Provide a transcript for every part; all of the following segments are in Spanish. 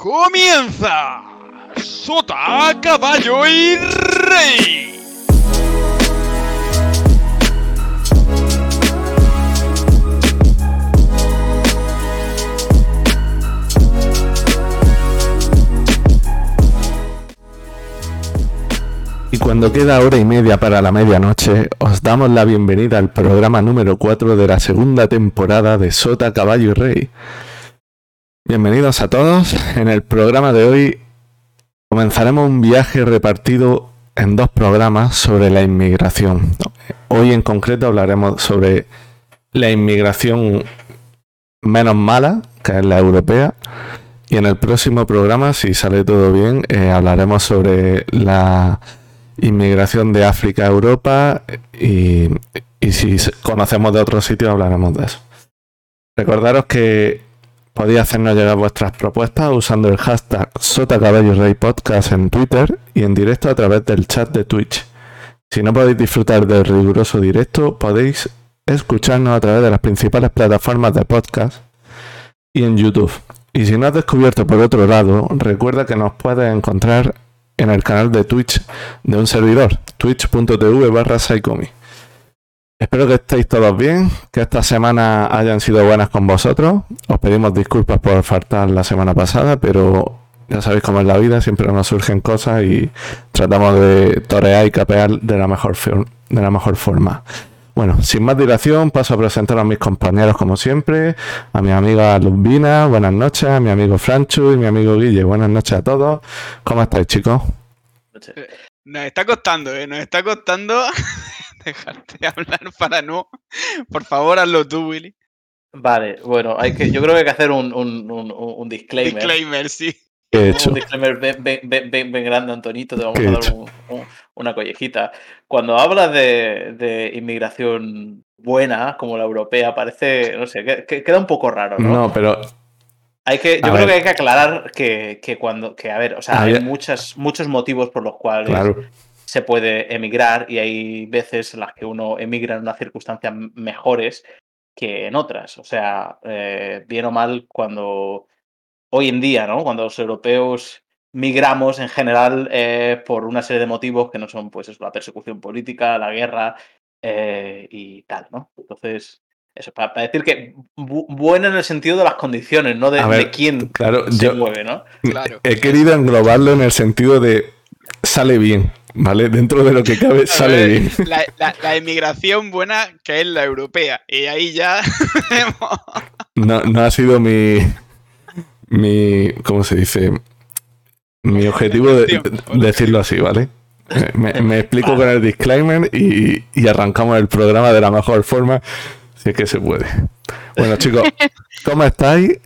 Comienza Sota, Caballo y Rey. Y cuando queda hora y media para la medianoche, os damos la bienvenida al programa número 4 de la segunda temporada de Sota, Caballo y Rey. Bienvenidos a todos. En el programa de hoy comenzaremos un viaje repartido en dos programas sobre la inmigración. Hoy en concreto hablaremos sobre la inmigración menos mala, que es la europea. Y en el próximo programa, si sale todo bien, eh, hablaremos sobre la inmigración de África a Europa y, y si conocemos de otros sitios hablaremos de eso. Recordaros que podéis hacernos llegar vuestras propuestas usando el hashtag Sota Cabello Rey Podcast en Twitter y en directo a través del chat de Twitch. Si no podéis disfrutar del riguroso directo, podéis escucharnos a través de las principales plataformas de podcast y en YouTube. Y si no has descubierto por otro lado, recuerda que nos puedes encontrar en el canal de Twitch de un servidor, twitch.tv barra. Espero que estéis todos bien, que esta semana hayan sido buenas con vosotros. Os pedimos disculpas por faltar la semana pasada, pero ya sabéis cómo es la vida, siempre nos surgen cosas y tratamos de torear y capear de la mejor, de la mejor forma. Bueno, sin más dilación, paso a presentar a mis compañeros como siempre, a mi amiga Lumbina, buenas noches, a mi amigo Franchu y mi amigo Guille, buenas noches a todos. ¿Cómo estáis, chicos? Nos está costando, ¿eh? Nos está costando dejarte hablar para no. Por favor, hazlo tú, Willy. Vale, bueno, hay que, yo creo que hay que hacer un, un, un, un disclaimer. Disclaimer, sí. ¿Qué he hecho? Un disclaimer bien, bien, bien, bien, bien grande, Antonito, te vamos ¿Qué a dar hecho? un- un- una collejita. Cuando hablas de, de inmigración buena, como la europea, parece, no sé, que, que queda un poco raro, ¿no? No, pero Hay que, A yo creo ver. que hay que aclarar que, que cuando, que a ver, o sea, A hay ver. muchas, muchos motivos por los cuales claro, se puede emigrar y hay veces en las que uno emigra en unas circunstancias mejores que en otras. O sea, eh, bien o mal, cuando hoy en día, ¿no? Cuando los europeos migramos en general eh, por una serie de motivos que no son, pues, eso, la persecución política, la guerra eh, y tal, ¿no? Entonces, eso, para, para decir que bu- buena en el sentido de las condiciones, no de, A ver, de quién claro, se yo mueve, ¿no? Claro. he querido englobarlo en el sentido de sale bien, ¿vale? Dentro de lo que cabe, sale bien. La, la- la inmigración buena que es la europea. Y ahí ya. No, no ha sido mi. mi. ¿Cómo se dice? Mi objetivo de, de- decirlo así, ¿vale? Me, me explico con el disclaimer y, y arrancamos el programa de la mejor forma, si es que se puede. Bueno, chicos, ¿cómo estáis?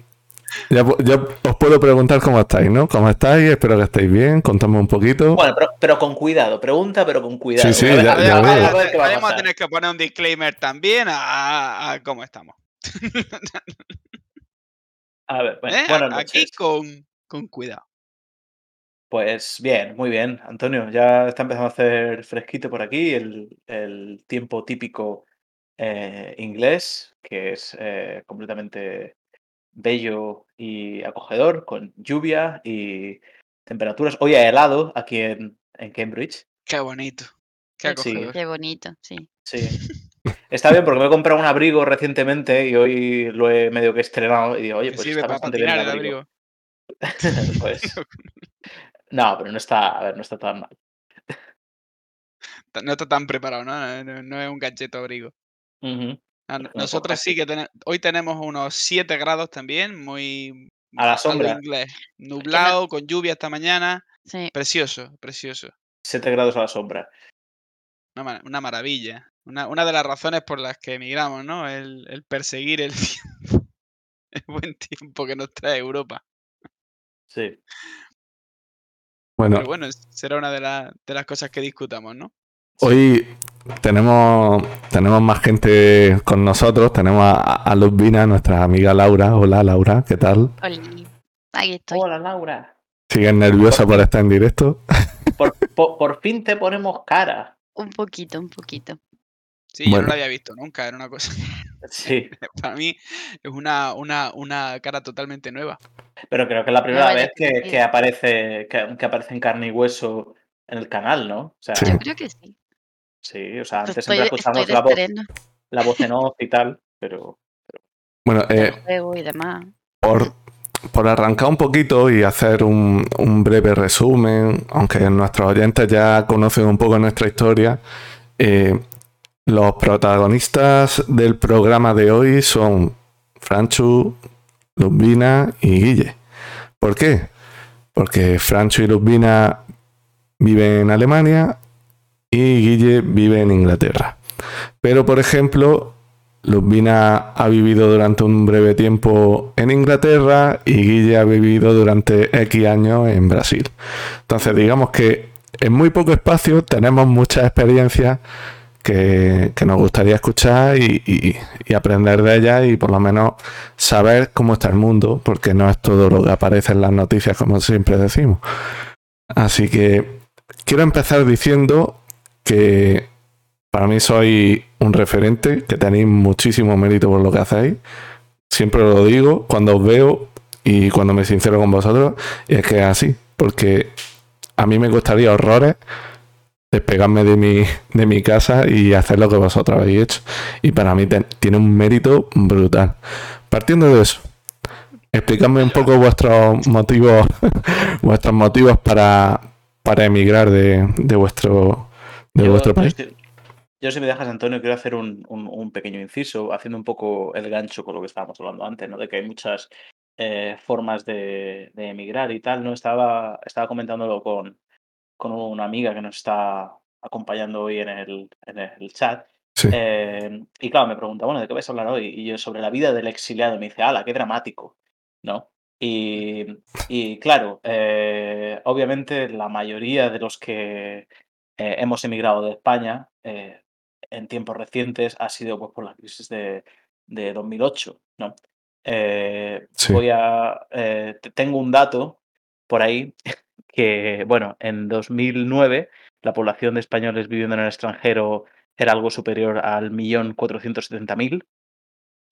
Ya, ya os puedo preguntar cómo estáis, ¿no? ¿Cómo estáis? Espero que estéis bien. Contadme un poquito. Bueno, pero, pero con cuidado, pregunta, pero con cuidado. Sí, sí, A ver- ya- a ver- ya a ver- ver tener que poner un disclaimer también a, a cómo estamos. A ver, bueno, ¿eh? buenas Aquí con, con cuidado. Pues bien, muy bien, Antonio. Ya está empezando a hacer fresquito por aquí el, el tiempo típico eh, inglés, que es eh, completamente bello y acogedor, con lluvia y temperaturas. Hoy ha helado aquí en, en Cambridge. Qué bonito. Qué Sí. acogedor. Qué bonito, sí. Sí. Está bien porque me he comprado un abrigo recientemente y hoy lo he medio que estrenado y digo, oye, pues está para bastante bien el el abrigo. Pues, no, pero no está, a ver, no está tan mal. No está tan preparado, ¿no? No, no es un gadget abrigo. Una Nosotros coja sí que tenemos. Hoy tenemos unos 7 grados también, muy. A la sombra. inglés. Nublado, con lluvia esta mañana. Sí. Precioso, precioso. 7 grados a la sombra. Una, ma- una maravilla. Una, una de las razones por las que emigramos, ¿no? El, el perseguir el tiempo. El buen tiempo que nos trae Europa. Sí. Bueno, Pero bueno, será una de, la- de las cosas que discutamos, ¿no? Hoy tenemos, tenemos más gente con nosotros. Tenemos a, a Luzbina, nuestra amiga Laura. Hola, Laura, ¿qué tal? Oli. Aquí estoy. Hola, Laura. ¿Sigues nerviosa por estar en directo? Por, por- por fin te ponemos cara. Un poquito, un poquito. Sí, yo no lo había visto nunca, era una cosa. Sí, Para mí es una, una, una cara totalmente nueva. pero creo que es la primera vez que que, aparece que, que aparece en carne y hueso en el canal, ¿no? O sea, Sí. Yo creo que sí. Sí, o sea, Pues antes estoy, siempre escuchamos la voz, la voz en off y tal, pero Bueno, eh, juego y demás. por, por arrancar un poquito y hacer un, un breve resumen, aunque nuestros oyentes ya conocen un poco nuestra historia, eh, los protagonistas del programa de hoy son Franchu, Lubina y Guille. ¿Por qué? Porque Franchu y Lubina viven en Alemania y Guille vive en Inglaterra. Pero, por ejemplo, Lubina ha vivido durante un breve tiempo en Inglaterra y Guille ha vivido durante X años en Brasil. Entonces, digamos que en muy poco espacio tenemos muchas experiencias que, que nos gustaría escuchar y, y- y aprender de ellas y por lo menos saber cómo está el mundo, porque no es todo lo que aparece en las noticias, como siempre decimos. Así que quiero empezar diciendo que para mí sois un referente, que tenéis muchísimo mérito por lo que hacéis. Siempre lo digo cuando os veo y cuando me sincero con vosotros, y es que es así, porque a mí me costaría horrores despegarme de mi, de mi casa y hacer lo que vosotros habéis hecho. Y para mí tiene un mérito brutal. Partiendo de eso, explicadme un poco vuestros motivos, vuestros motivos para, para emigrar de, de vuestro, de yo, vuestro país. si- yo, si me dejas, Antonio, quiero hacer un, un- un pequeño inciso, haciendo un poco el gancho con lo que estábamos hablando antes, ¿no? De que hay muchas eh, formas de, de emigrar y tal, ¿no? Estaba, estaba comentándolo con, con una amiga que nos está acompañando hoy en el, en el chat. Sí. Eh, y claro, me pregunta, bueno, ¿de qué vais a hablar hoy? Y yo sobre la vida del exiliado. Me dice, ala, qué dramático, ¿no? Y, y claro, eh, obviamente la mayoría de los que eh, hemos emigrado de España eh, en tiempos recientes ha sido pues, por la crisis de, de 2008, ¿no? Eh, Sí. Voy a... te- tengo un dato por ahí que, bueno, en 2009 la población de españoles viviendo en el extranjero era algo superior al millón cuatrocientos mil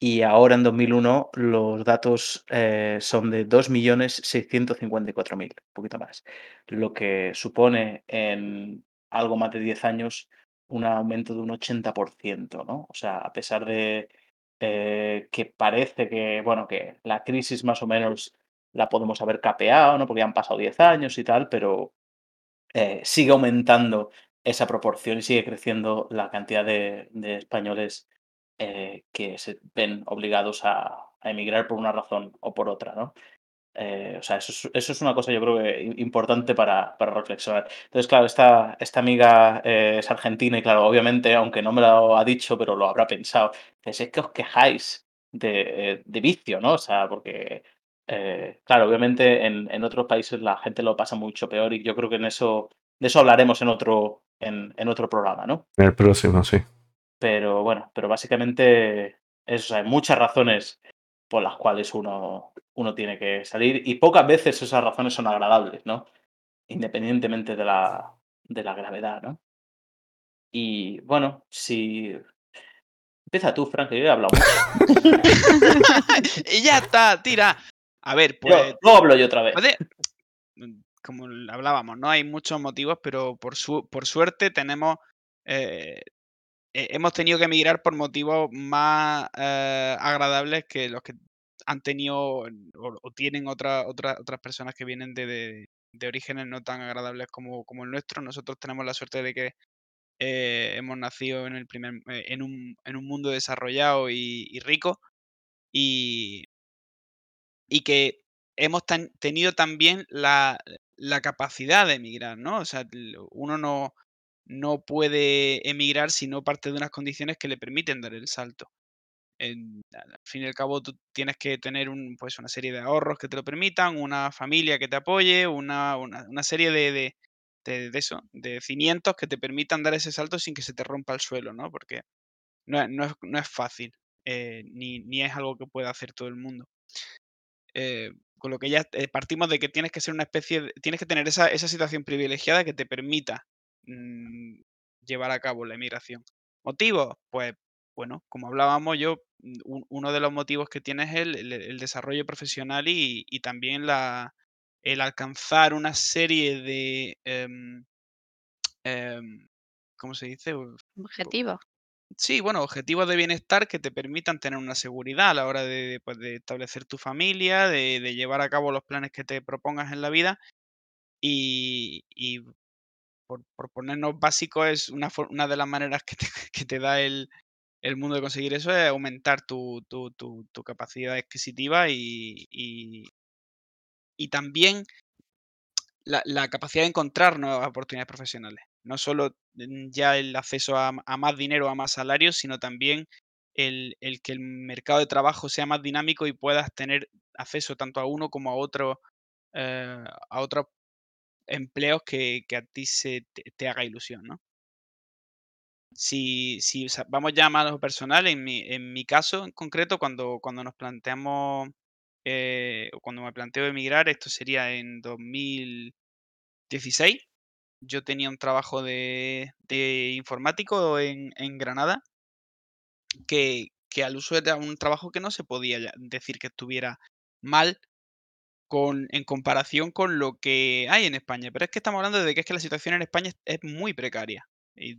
y ahora en 2001 los datos eh, son de 2.654.000, un poquito más, lo que supone en algo más de 10 años un aumento de un 80%, ¿no? O sea, a pesar de eh, que parece que, bueno, que la crisis más o menos la podemos haber capeado, ¿no? Porque ya han pasado 10 años y tal, pero eh, sigue aumentando esa proporción y sigue creciendo la cantidad de, españoles eh, que se ven obligados a emigrar por una razón o por otra, ¿no? Eh, o sea, eso es, eso es una cosa yo creo que importante para, para reflexionar. Entonces, claro, esta, esta amiga eh, es argentina y claro, obviamente, aunque no me lo ha dicho, pero lo habrá pensado, es que os quejáis de, eh, de vicio, ¿no? O sea, porque, eh, claro, obviamente en, en otros países la gente lo pasa mucho peor y yo creo que en eso, de eso hablaremos en otro, en, en otro programa, ¿no? En el próximo, sí. Pero bueno, pero básicamente eso, hay muchas razones por las cuales uno, uno tiene que salir y pocas veces esas razones son agradables, ¿no? Independientemente de la, de la gravedad, ¿no? Y bueno, si... Empieza tú, Frank, que yo he hablado mucho. y ya está, tira. A ver, pues Luego- luego hablo yo otra vez. como hablábamos, no hay muchos motivos, pero por, su, por suerte tenemos, eh, eh, hemos tenido que emigrar por motivos más eh, agradables que los que han tenido o, tienen otra- otra- otras personas que vienen de, de- de orígenes no tan agradables como, como el nuestro. Nosotros tenemos la suerte de que eh, hemos nacido en, el primer, eh, en, un, en un mundo desarrollado y, rico y, y que hemos tenido también la, la capacidad de emigrar, ¿no? O sea, uno no, no puede emigrar si no parte de unas condiciones que le permiten dar el salto. Al fin y al cabo, tú tienes que tener pues, una serie de ahorros que te lo permitan, una familia que te apoye, una, una- serie de, de, de- eso, de cimientos que te permitan dar ese salto sin que se te rompa el suelo, ¿no? Porque no es, no es, no es fácil, eh, ni, ni es algo que pueda hacer todo el mundo. Eh, con lo que ya eh, partimos de que tienes que ser una especie tienes que tener esa, esa situación privilegiada que te permita mm, llevar a cabo la emigración. ¿Motivos? Pues bueno, como hablábamos yo, mm, un- uno de los motivos que tienes es el, el- el desarrollo profesional y, y también la, el alcanzar una serie de, em, em, ¿cómo se dice? Objetivo. Sí, bueno, objetivos de bienestar que te permitan tener una seguridad a la hora de, pues, de establecer tu familia, de, de llevar a cabo los planes que te propongas en la vida y, y por, por ponernos básicos es una, de las maneras que te, que te da el, el mundo de conseguir eso es aumentar tu, tu, tu- tu capacidad adquisitiva y, y- y también la, la capacidad de encontrar nuevas oportunidades profesionales. No solo mm, ya el acceso a, a más dinero, a más salarios, sino también el, el que el mercado de trabajo sea más dinámico y puedas tener acceso tanto a uno como a otro, eh, a otros empleos que, que a ti se te, te haga ilusión, ¿no? Si, vamos ya más a lo personal, en mi, en mi caso en concreto, cuando, nos planteamos, eh, cuando me planteo emigrar, esto sería en 2016. Yo tenía un trabajo de, informático en, Granada, que, al uso era un trabajo que no se podía decir que estuviera mal con, en comparación con lo que hay en España. Pero es que estamos hablando de que es que la situación en España es, muy precaria. Sí.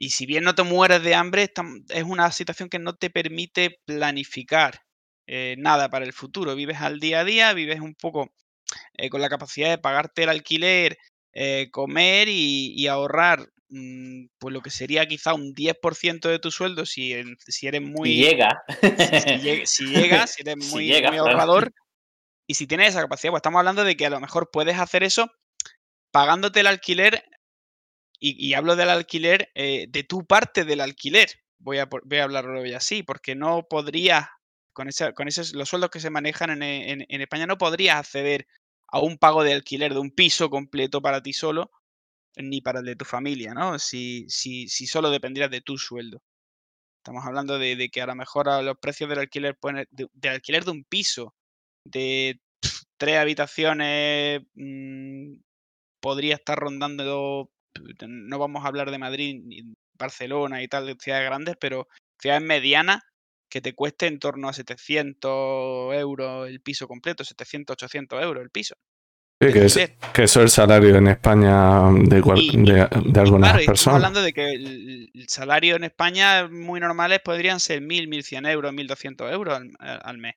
Y si bien no te mueres de hambre, es una situación que no te permite planificar eh, nada para el futuro. Vives al día a día, vives un poco eh, con la capacidad de pagarte el alquiler, eh, comer y, y ahorrar, mm, pues lo que sería quizá un 10% de tu sueldo si, eres muy... llega. Si, si llegas, si eres muy, llega, muy Fran. ahorrador y si tienes esa capacidad, pues estamos hablando de que a lo mejor puedes hacer eso pagándote el alquiler y, hablo del alquiler, eh, de tu parte del alquiler. Voy a, voy a hablarlo hoy así, porque no podrías, con, esa, con esos, los sueldos que se manejan en, e- en- España, no podrías acceder a un pago de alquiler de un piso completo para ti solo, ni para el de tu familia, ¿no? Si, si, si solo dependieras de tu sueldo. Estamos hablando de, que a lo mejor a los precios del alquiler pueden, de, alquiler de un piso de tres habitaciones mm, podría estar rondando, no vamos a hablar de Madrid, ni Barcelona y tal, de ciudades grandes, pero ciudades medianas que te cueste en torno a 700 euros el piso completo, 700, 800 euros el piso. Sí, que, es, que eso es el salario en España de, cual- Y- de, de algunas claro, y estamos personas. hablando de que el, el salario en España muy normales podrían ser 1.000, 1.100 euros, 1.200 euros al, al mes.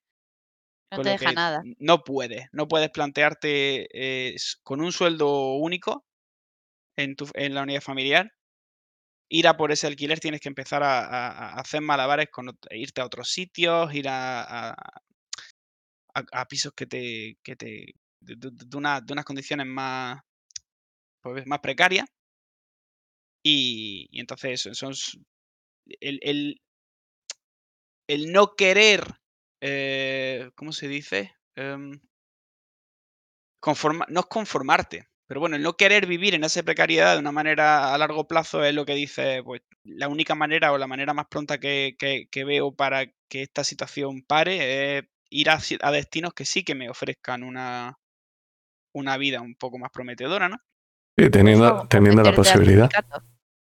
No con te deja nada. No puedes, no puedes plantearte eh, con un sueldo único en, la unidad familiar. Ir a por ese alquiler tienes que empezar a, hacer malabares con ot- irte a otros sitios, ir a, pisos que te, que te de, de- una- de unas condiciones más, pues, más precarias. Y, y entonces son el, el- el no querer, eh, ¿cómo se dice? Em, conforma- no conformarte, pero bueno, el no querer vivir en esa precariedad de una manera a largo plazo es lo que dice, pues la única manera o la manera más pronta que, que- que veo para que esta situación pare es ir a, destinos que sí que me ofrezcan una, una vida un poco más prometedora, ¿no? Sí, teniendo, teniendo la posibilidad.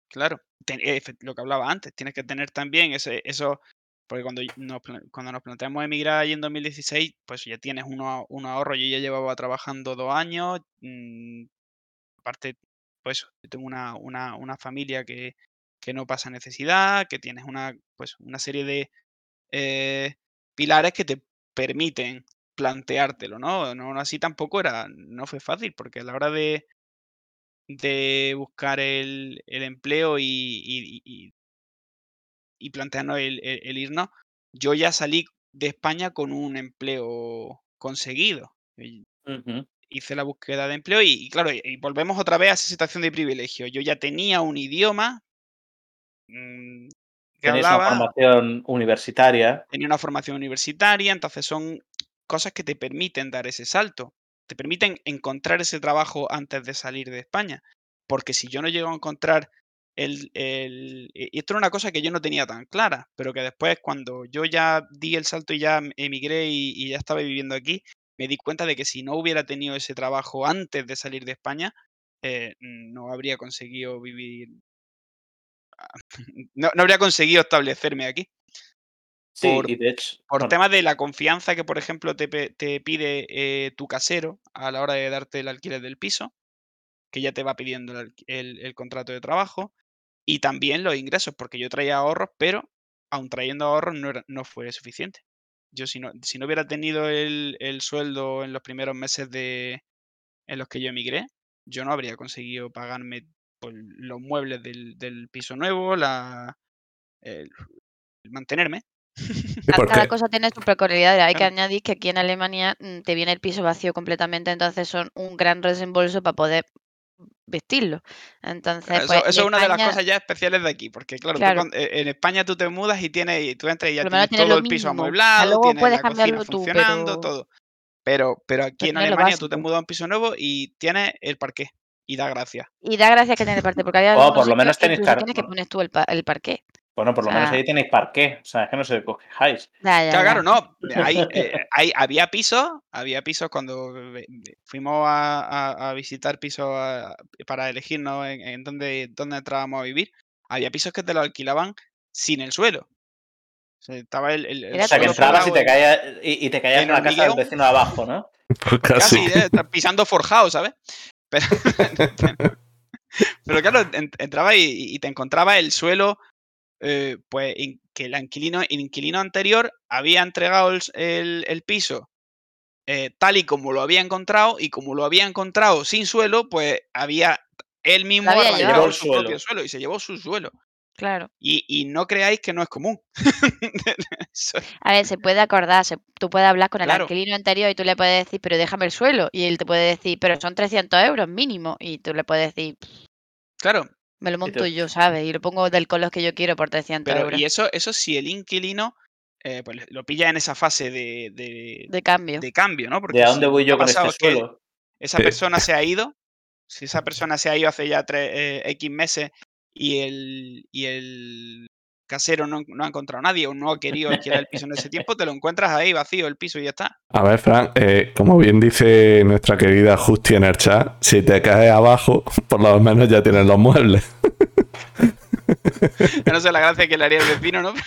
Claro, ten- eh, lo que hablaba antes, tienes que tener también ese, eso, porque cuando nos, cuando nos planteamos emigrar allí en 2016, pues ya tienes unos unos ahorros, yo ya llevaba trabajando dos años, mm, aparte, pues eso, yo tengo una, una, una familia que, que no pasa necesidad, que tienes una, pues, una serie de eh, pilares que te permiten planteártelo, ¿no? No, así tampoco era, no fue fácil, porque a la hora de, de buscar el, el empleo y- y plantearnos el, el- el irnos, yo ya salí de España con un empleo conseguido. Ujú. Hice la búsqueda de empleo y, y claro, y, y volvemos otra vez a esa situación de privilegio. Yo ya tenía un idioma mm, que Tenéis una hablaba, formación universitaria. tenía una formación universitaria, entonces son cosas que te permiten dar ese salto, te permiten encontrar ese trabajo antes de salir de España. Porque si yo no llego a encontrar el, el- y esto era una cosa que yo no tenía tan clara, pero que después cuando yo ya di el salto y ya em- emigré y, y ya estaba viviendo aquí, me di cuenta de que si no hubiera tenido ese trabajo antes de salir de España, eh, no habría conseguido vivir no, no habría conseguido establecerme aquí. Sí, Por- y de hecho. Por bueno, temas de la confianza que, por ejemplo, te, te pide eh, tu casero a la hora de darte el alquiler del piso, que ya te va pidiendo el- el contrato de trabajo, y también los ingresos, porque yo traía ahorros, pero aun trayendo ahorros no, era- no fue suficiente. Yo si no, si no hubiera tenido el, el sueldo en los primeros meses de, en los que yo emigré, yo no habría conseguido pagarme pues, los muebles del, del piso nuevo, la, el- el mantenerme. Cada cosa tiene su peculiaridad. Hay que añadir que aquí en Alemania mm, te viene el piso vacío completamente, entonces son un gran desembolso para poder vestirlo. Entonces, pues eso, es una de las cosas ya especiales de aquí, porque claro, eh, en España tú te mudas y tienes y tú entras y ya tienes tienes todo el piso amueblado, luego tienes puedes la cocina cambiarlo tú, funcionando, pero, todo. Pero, pero aquí pero en Alemania tú te mudas a un piso nuevo y tienes el parqué y da gracias. Y da gracias que tienes parte, porque hay Oh, por lo menos que tenéis incluso car- tienes que poner tú el, pa- el parqué. Bueno, por lo menos ahí tenéis parqué. O sea, es que no se cogejáis. ya, ya, Claro, ya. claro, no. Hay, eh, hay- había pisos, había pisos cuando fuimos a, a- a visitar pisos a- para elegirnos en, en dónde, dónde entrábamos a vivir. Había pisos que te lo alquilaban sin el suelo. O sea, estaba el, el- el Mira O sea, que entrabas y te caías, y, y te caías en en la casa del vecino de abajo, ¿no? pues casi. Casi, ¿eh? Pisando forjado, ¿sabes? Pero, pero claro, en- entraba y, y te encontraba el suelo, eh, pues in- que el inquilino, el inquilino anterior había entregado el, el- el piso eh, tal y como lo había encontrado, y como lo había encontrado sin suelo, pues había él mismo había llevado. su propio suelo. suelo y se llevó su suelo. Claro. Y, y no creáis que no es común. A ver, se puede acordar, se- tú puedes hablar con el Claro. alquilino anterior y tú le puedes decir, pero déjame el suelo. Y él te puede decir, pero son 300 euros mínimo. Y tú le puedes decir, claro, me lo monto yo, ¿sabes? Y lo pongo del color que yo quiero por 300 pero euros y eso, eso si el inquilino eh, pues lo pilla en esa fase de, de- de cambio. de cambio, ¿no? Porque ¿De dónde voy yo con este suelo? esa Sí. persona se ha ido, si esa persona se ha ido hace ya tres, eh, X meses y el, y el casero no, no ha encontrado a nadie o no ha querido alquilar el piso en ese tiempo, te lo encuentras ahí vacío el piso y ya está. A ver, Fran, eh, como bien dice nuestra querida Justi en el chat, si te caes abajo, por lo menos ya tienes los muebles. No sé la gracia que le haría el vecino, ¿no?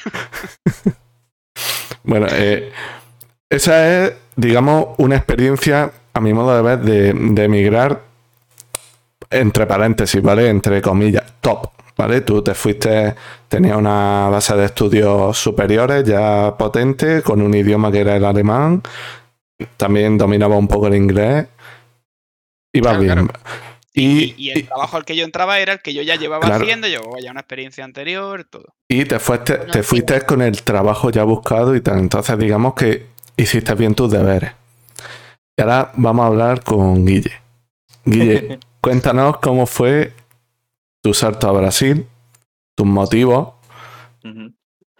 Bueno, eh, esa es, digamos, una experiencia, a mi modo de ver, de, de emigrar, entre paréntesis, ¿vale? Entre comillas, top, ¿vale? Tú te fuiste, tenías una base de estudios superiores ya potente, con un idioma que era el alemán, también dominaba un poco el inglés, iba Claro, bien. claro. Y, Y, y el trabajo al que yo entraba era el que yo ya llevaba Claro. haciendo, llevaba ya una experiencia anterior, todo. Y te fuiste, No, te fuiste con el trabajo ya buscado y tal. Entonces, digamos que hiciste bien tus deberes. Y ahora vamos a hablar con Guille. Guille, cuéntanos cómo fue tu salto a Brasil, tus motivos.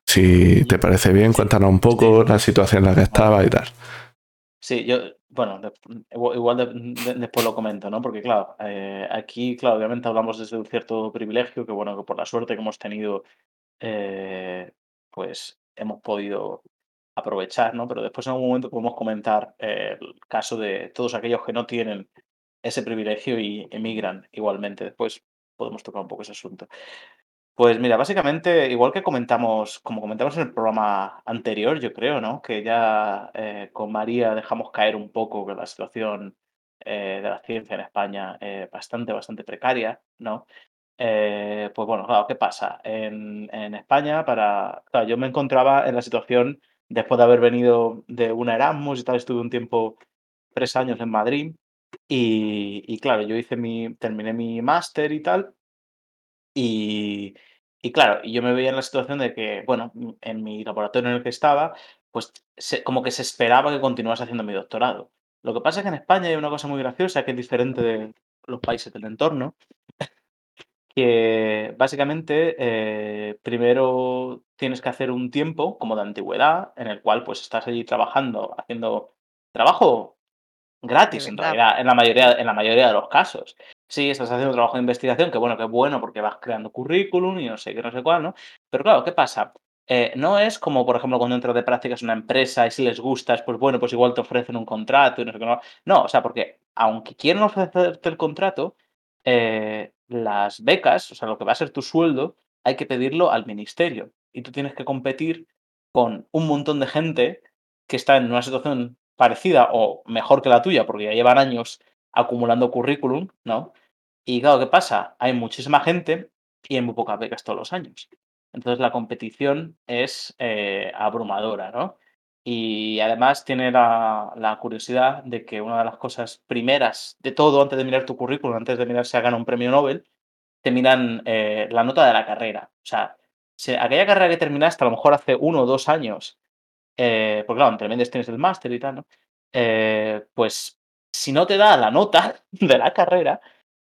Si te parece bien, cuéntanos un poco la situación en la que estabas y tal. Sí, yo, bueno, igual igual de- de- después lo comento, ¿no? Porque claro, eh, aquí, claro, obviamente hablamos desde un cierto privilegio, que bueno, que por la suerte que hemos tenido, eh, pues hemos podido aprovechar, ¿no? Pero después en algún momento podemos comentar eh, el caso de todos aquellos que no tienen ese privilegio y emigran igualmente. Después podemos tocar un poco ese asunto. Pues mira, básicamente, igual que comentamos, como comentamos en el programa anterior, yo creo, ¿no? Que ya eh, con María dejamos caer un poco la situación eh, de la ciencia en España es bastante, bastante precaria, ¿no? Eh, pues bueno, claro, ¿qué pasa? En, en España, para. Yo me encontraba en la situación después de haber venido de una Erasmus y tal, estuve un tiempo, tres años en Madrid, y, claro, yo hice mi, terminé mi máster y tal, y, y claro, yo me veía en la situación de que, bueno, en mi laboratorio en el que estaba, pues como que se esperaba que continuase haciendo mi doctorado. Lo que pasa es que en España hay una cosa muy graciosa que es diferente de los países del entorno, que básicamente eh, primero tienes que hacer un tiempo como de antigüedad en el cual pues estás allí trabajando, haciendo trabajo gratis en realidad, en la mayoría, en la mayoría de los casos. Sí, estás haciendo trabajo de investigación, que bueno, que bueno porque vas creando currículum y no sé qué, no sé cuál, ¿no? Pero claro, ¿qué pasa? Eh, no es como, por ejemplo, cuando entras de prácticas en una empresa y si les gustas, pues bueno, pues igual te ofrecen un contrato y no sé qué. No, no o sea, porque aunque quieran ofrecerte el contrato, eh, las becas, o sea, lo que va a ser tu sueldo, hay que pedirlo al ministerio. Y tú tienes que competir con un montón de gente que está en una situación parecida o mejor que la tuya, porque ya llevan años acumulando currículum, ¿no? Y claro, ¿qué pasa? Hay muchísima gente y hay muy pocas becas todos los años. Entonces la competición es eh, abrumadora, ¿no? Y además tiene la, curiosidad de que una de las cosas primeras de todo, antes de mirar tu currículum, antes de mirar si ha ganado un premio Nobel, te miran eh, la nota de la carrera. O sea, si aquella carrera que terminaste a lo mejor hace uno o dos años, eh, porque claro, entre medias tienes el máster y tal, ¿no? Eh, pues si no te da la nota de la carrera,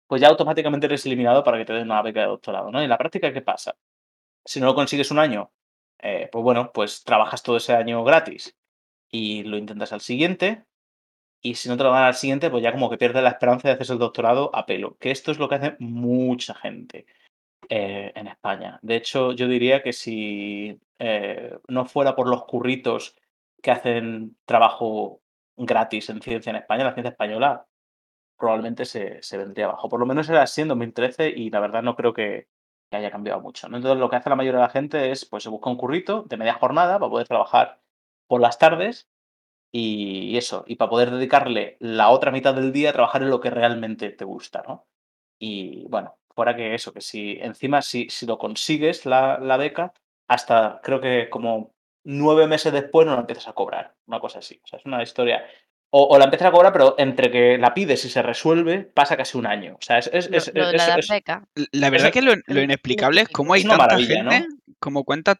pues ya automáticamente eres eliminado para que te den una beca de doctorado, ¿no? En la práctica, ¿qué pasa? Si no lo consigues un año, eh, pues bueno, pues trabajas todo ese año gratis y lo intentas al siguiente. Y si no te lo dan al siguiente, pues ya como que pierdes la esperanza de hacer el doctorado a pelo. Que esto es lo que hace mucha gente eh, en España. De hecho, yo diría que si eh, no fuera por los curritos que hacen trabajo gratis en ciencia en España, la ciencia española probablemente se, se vendría abajo. Por lo menos era así en 2013 y la verdad no creo que, haya cambiado mucho. Entonces, lo que hace la mayoría de la gente es, pues, se busca un currito de media jornada para poder trabajar por las tardes y eso, y para poder dedicarle la otra mitad del día a trabajar en lo que realmente te gusta, ¿no? Y bueno, fuera que eso, que si encima, si, si lo consigues la, la beca, hasta creo que como nueve meses después no lo empiezas a cobrar, una cosa así. O sea, es una historia o, o, la empiezas a cobrar, pero entre que la pides y se resuelve, pasa casi un año. O sea, es. es, Lo, es, lo de es- la es- beca. La verdad que lo, lo inexplicable es cómo hay Es una tanta maravilla, ¿no? gente, como cuenta,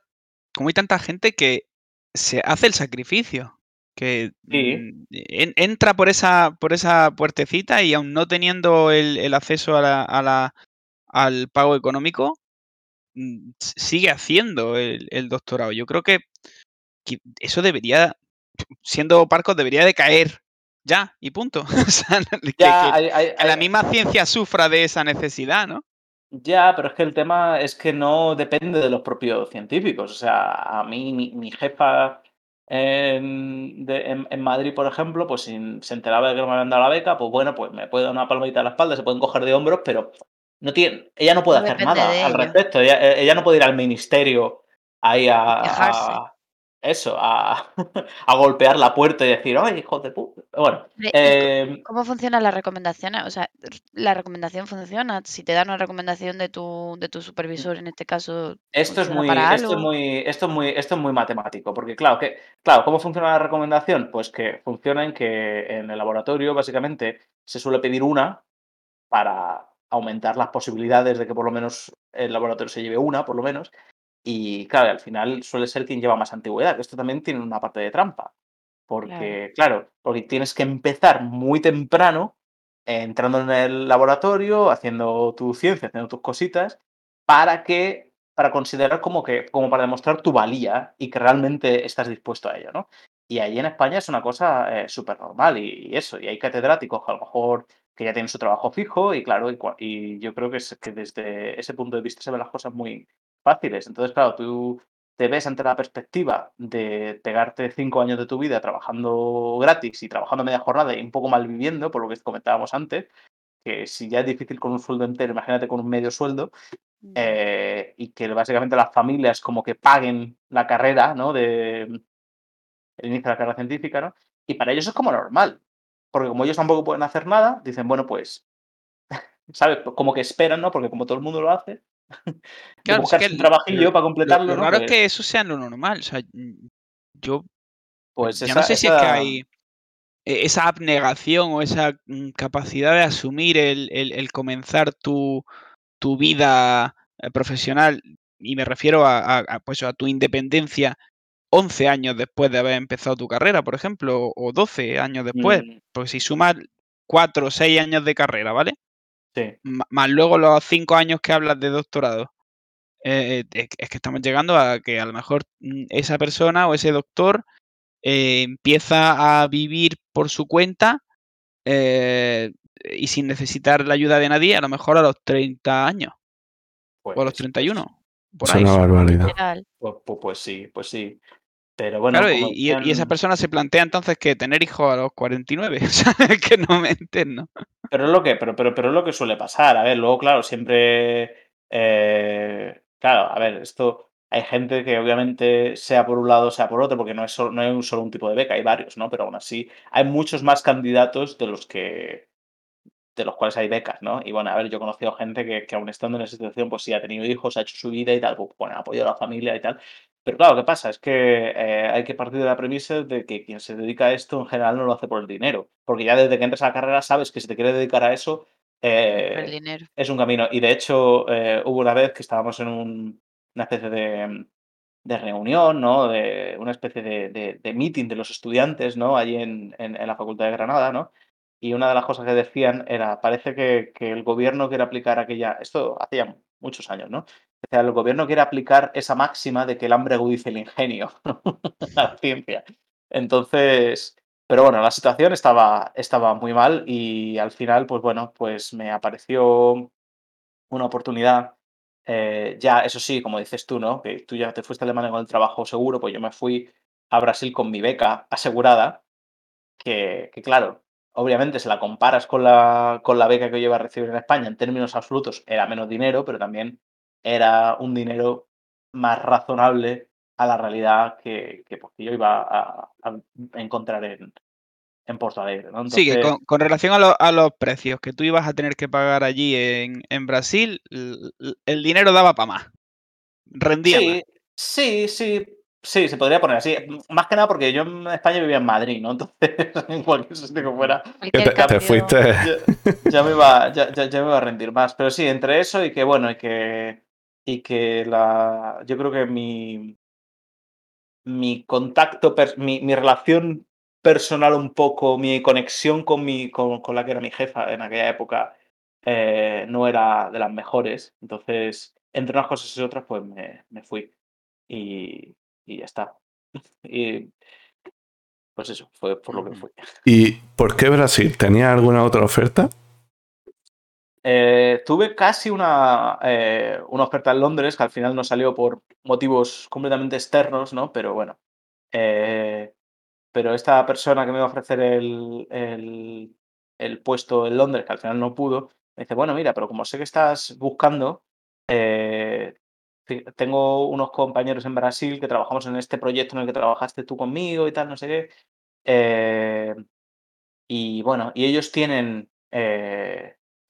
cómo hay tanta gente que se hace el sacrificio, que Sí. mm, en- entra por esa, por esa puertecita y aún no teniendo el, el acceso a la, a la- al pago económico, mm, sigue haciendo el, el doctorado. Yo creo que, que eso debería, siendo Parcos, debería de caer ya y punto. O sea, que- Ya, que- hay- hay- que la misma ciencia sufra de esa necesidad, ¿no? Ya, pero es que el tema es que no depende de los propios científicos. O sea, a mí, mi, mi jefa en, de- en- en Madrid, por ejemplo, pues si se enteraba de que no me habían dado la beca, pues bueno, pues me puede dar una palmadita en la espalda, se pueden coger de hombros, pero no tiene, ella no puede No hacer nada al respecto. Ella, eh, ella no puede ir al ministerio ahí a, eso, a, a golpear la puerta y decir, ¡ay, hijo de puta! Bueno, Hombre, ¿y eh, ¿Cómo funcionan las recomendaciones? O sea, la recomendación funciona. Si te dan una recomendación de tu, de tu supervisor, en este caso, Esto es muy, para esto es muy, esto es muy, esto es muy matemático, porque claro, que, claro, ¿cómo funciona la recomendación? Pues que funciona en que en el laboratorio básicamente se suele pedir una para aumentar las posibilidades de que por lo menos el laboratorio se lleve una, por lo menos. Y claro, al final suele ser quien lleva más antigüedad, que esto también tiene una parte de trampa. Porque, claro, porque tienes que empezar muy temprano, eh, entrando en el laboratorio, haciendo tu ciencia, haciendo tus cositas, para que, para considerar como que, como para demostrar tu valía y que realmente estás dispuesto a ello, ¿no? Y ahí en España es una cosa eh, súper normal y, y eso, y hay catedráticos que a lo mejor que ya tienen su trabajo fijo y claro, y, yo creo que, es, que desde ese punto de vista se ven las cosas muy fáciles. Entonces, claro, tú te ves ante la perspectiva de pegarte cinco años de tu vida trabajando gratis y trabajando media jornada y un poco mal viviendo, por lo que comentábamos antes, que si ya es difícil con un sueldo entero, imagínate con un medio sueldo, eh, y que básicamente las familias como que paguen la carrera, ¿no? De el inicio de la carrera científica, ¿no? Y para ellos es como normal, porque como ellos tampoco pueden hacer nada, dicen, bueno, pues, ¿sabes? Como que esperan, ¿no? Porque como todo el mundo lo hace, Claro, buscarse un trabajillo lo- para Lo, completarlo, lo ¿no? raro es Pues, que eso sea lo normal. O sea, mm, yo pues ya esa, no sé si es que hay eh, esa abnegación o esa mm, capacidad de asumir el, el- el comenzar tu, tu vida eh, profesional, y me refiero a, a- a, pues, a tu independencia 11 años después de haber empezado tu carrera, por ejemplo, o 12 años después. mm, Porque si sumas 4 o 6 años de carrera, ¿vale? sí. Más luego los 5 años que hablas de doctorado. eh, es que- es que estamos llegando a que a lo mejor mm, esa persona o ese doctor eh, empieza a vivir por su cuenta eh, y sin necesitar la ayuda de nadie, a lo mejor a los 30 años o a los Pues, pues, 31, por Es ahí. una barbaridad. Pues, pues- pues sí, pues sí. Pero bueno, Claro, y, esa persona se plantea entonces que tener hijos a los 49, o sea, es que no me entiendo. Pero es lo que, pero, pero, pero es lo que suele pasar. A ver, luego, claro, siempre. eh, Claro, a ver, esto hay gente que obviamente sea por un lado, sea por otro, porque no es solo, no hay un solo un tipo de beca, hay varios, ¿no? Pero aún así hay muchos más candidatos de los que de los cuales hay becas, ¿no? Y bueno, a ver, yo he conocido gente que, que aún estando en esa situación, pues sí ha tenido hijos, ha hecho su vida y tal, pues bueno, apoyo a la familia y tal. Pero claro, ¿qué pasa? Es que eh, hay que partir de la premisa de que quien se dedica a esto en general no lo hace por el dinero. Porque ya desde que entras a la carrera sabes que si te quieres dedicar a eso, eh, el dinero. es un camino. Y de hecho, eh, hubo una vez que estábamos en un- una especie de, de reunión, ¿no? De una especie de, de- de meeting de los estudiantes, ¿no? Allí en, en- en la Facultad de Granada, ¿no? Y una de las cosas que decían era, parece que, que el gobierno quiere aplicar aquella, esto hacía muchos años, ¿no? Decía, el gobierno quiere aplicar esa máxima de que el hambre agudiza el ingenio, la ciencia. Entonces, pero bueno, la situación estaba, estaba muy mal y al final, pues bueno, pues me apareció una oportunidad. eh, ya, eso sí, como dices tú, ¿no? Que tú ya te fuiste a Alemania con el trabajo seguro, pues yo me fui a Brasil con mi beca asegurada, que, claro, obviamente si la comparas con la, con la beca que yo iba a recibir en España, en términos absolutos era menos dinero, pero también era un dinero más razonable a la realidad que, que, pues, que yo iba a, a encontrar en, en Porto Alegre, ¿no? Sí, que con, con relación a, lo- a los precios que tú ibas a tener que pagar allí en, en Brasil, el dinero daba para más. Rendía más. Sí, sí, sí, se podría poner así. Más que nada porque yo en España vivía en Madrid, ¿no? Entonces, en cualquier sitio que fuera, te, fuiste. ya, ya me iba, ya, ya- ya me iba a rendir más. Pero sí, entre eso y que, bueno, y que, y que la, yo creo que mi, mi contacto, mi, mi relación personal un poco, mi conexión con, mi, con, con la que era mi jefa en aquella época eh, no era de las mejores. Entonces, entre unas cosas y otras, pues me, me fui. Y, y ya está. Y pues eso, fue por lo que Ujú. fui. ¿Y por qué Brasil? ¿Tenía alguna otra oferta? Eh, tuve casi una, eh, una oferta en Londres que al final no salió por motivos completamente externos, ¿no? Pero bueno. eh, pero esta persona que me iba a ofrecer el, el, puesto en Londres, que al final no pudo, me dice, bueno, mira, pero como sé que estás buscando, tengo unos compañeros en Brasil que trabajamos en este proyecto en el que trabajaste tú conmigo y tal, no sé qué. y bueno, y ellos tienen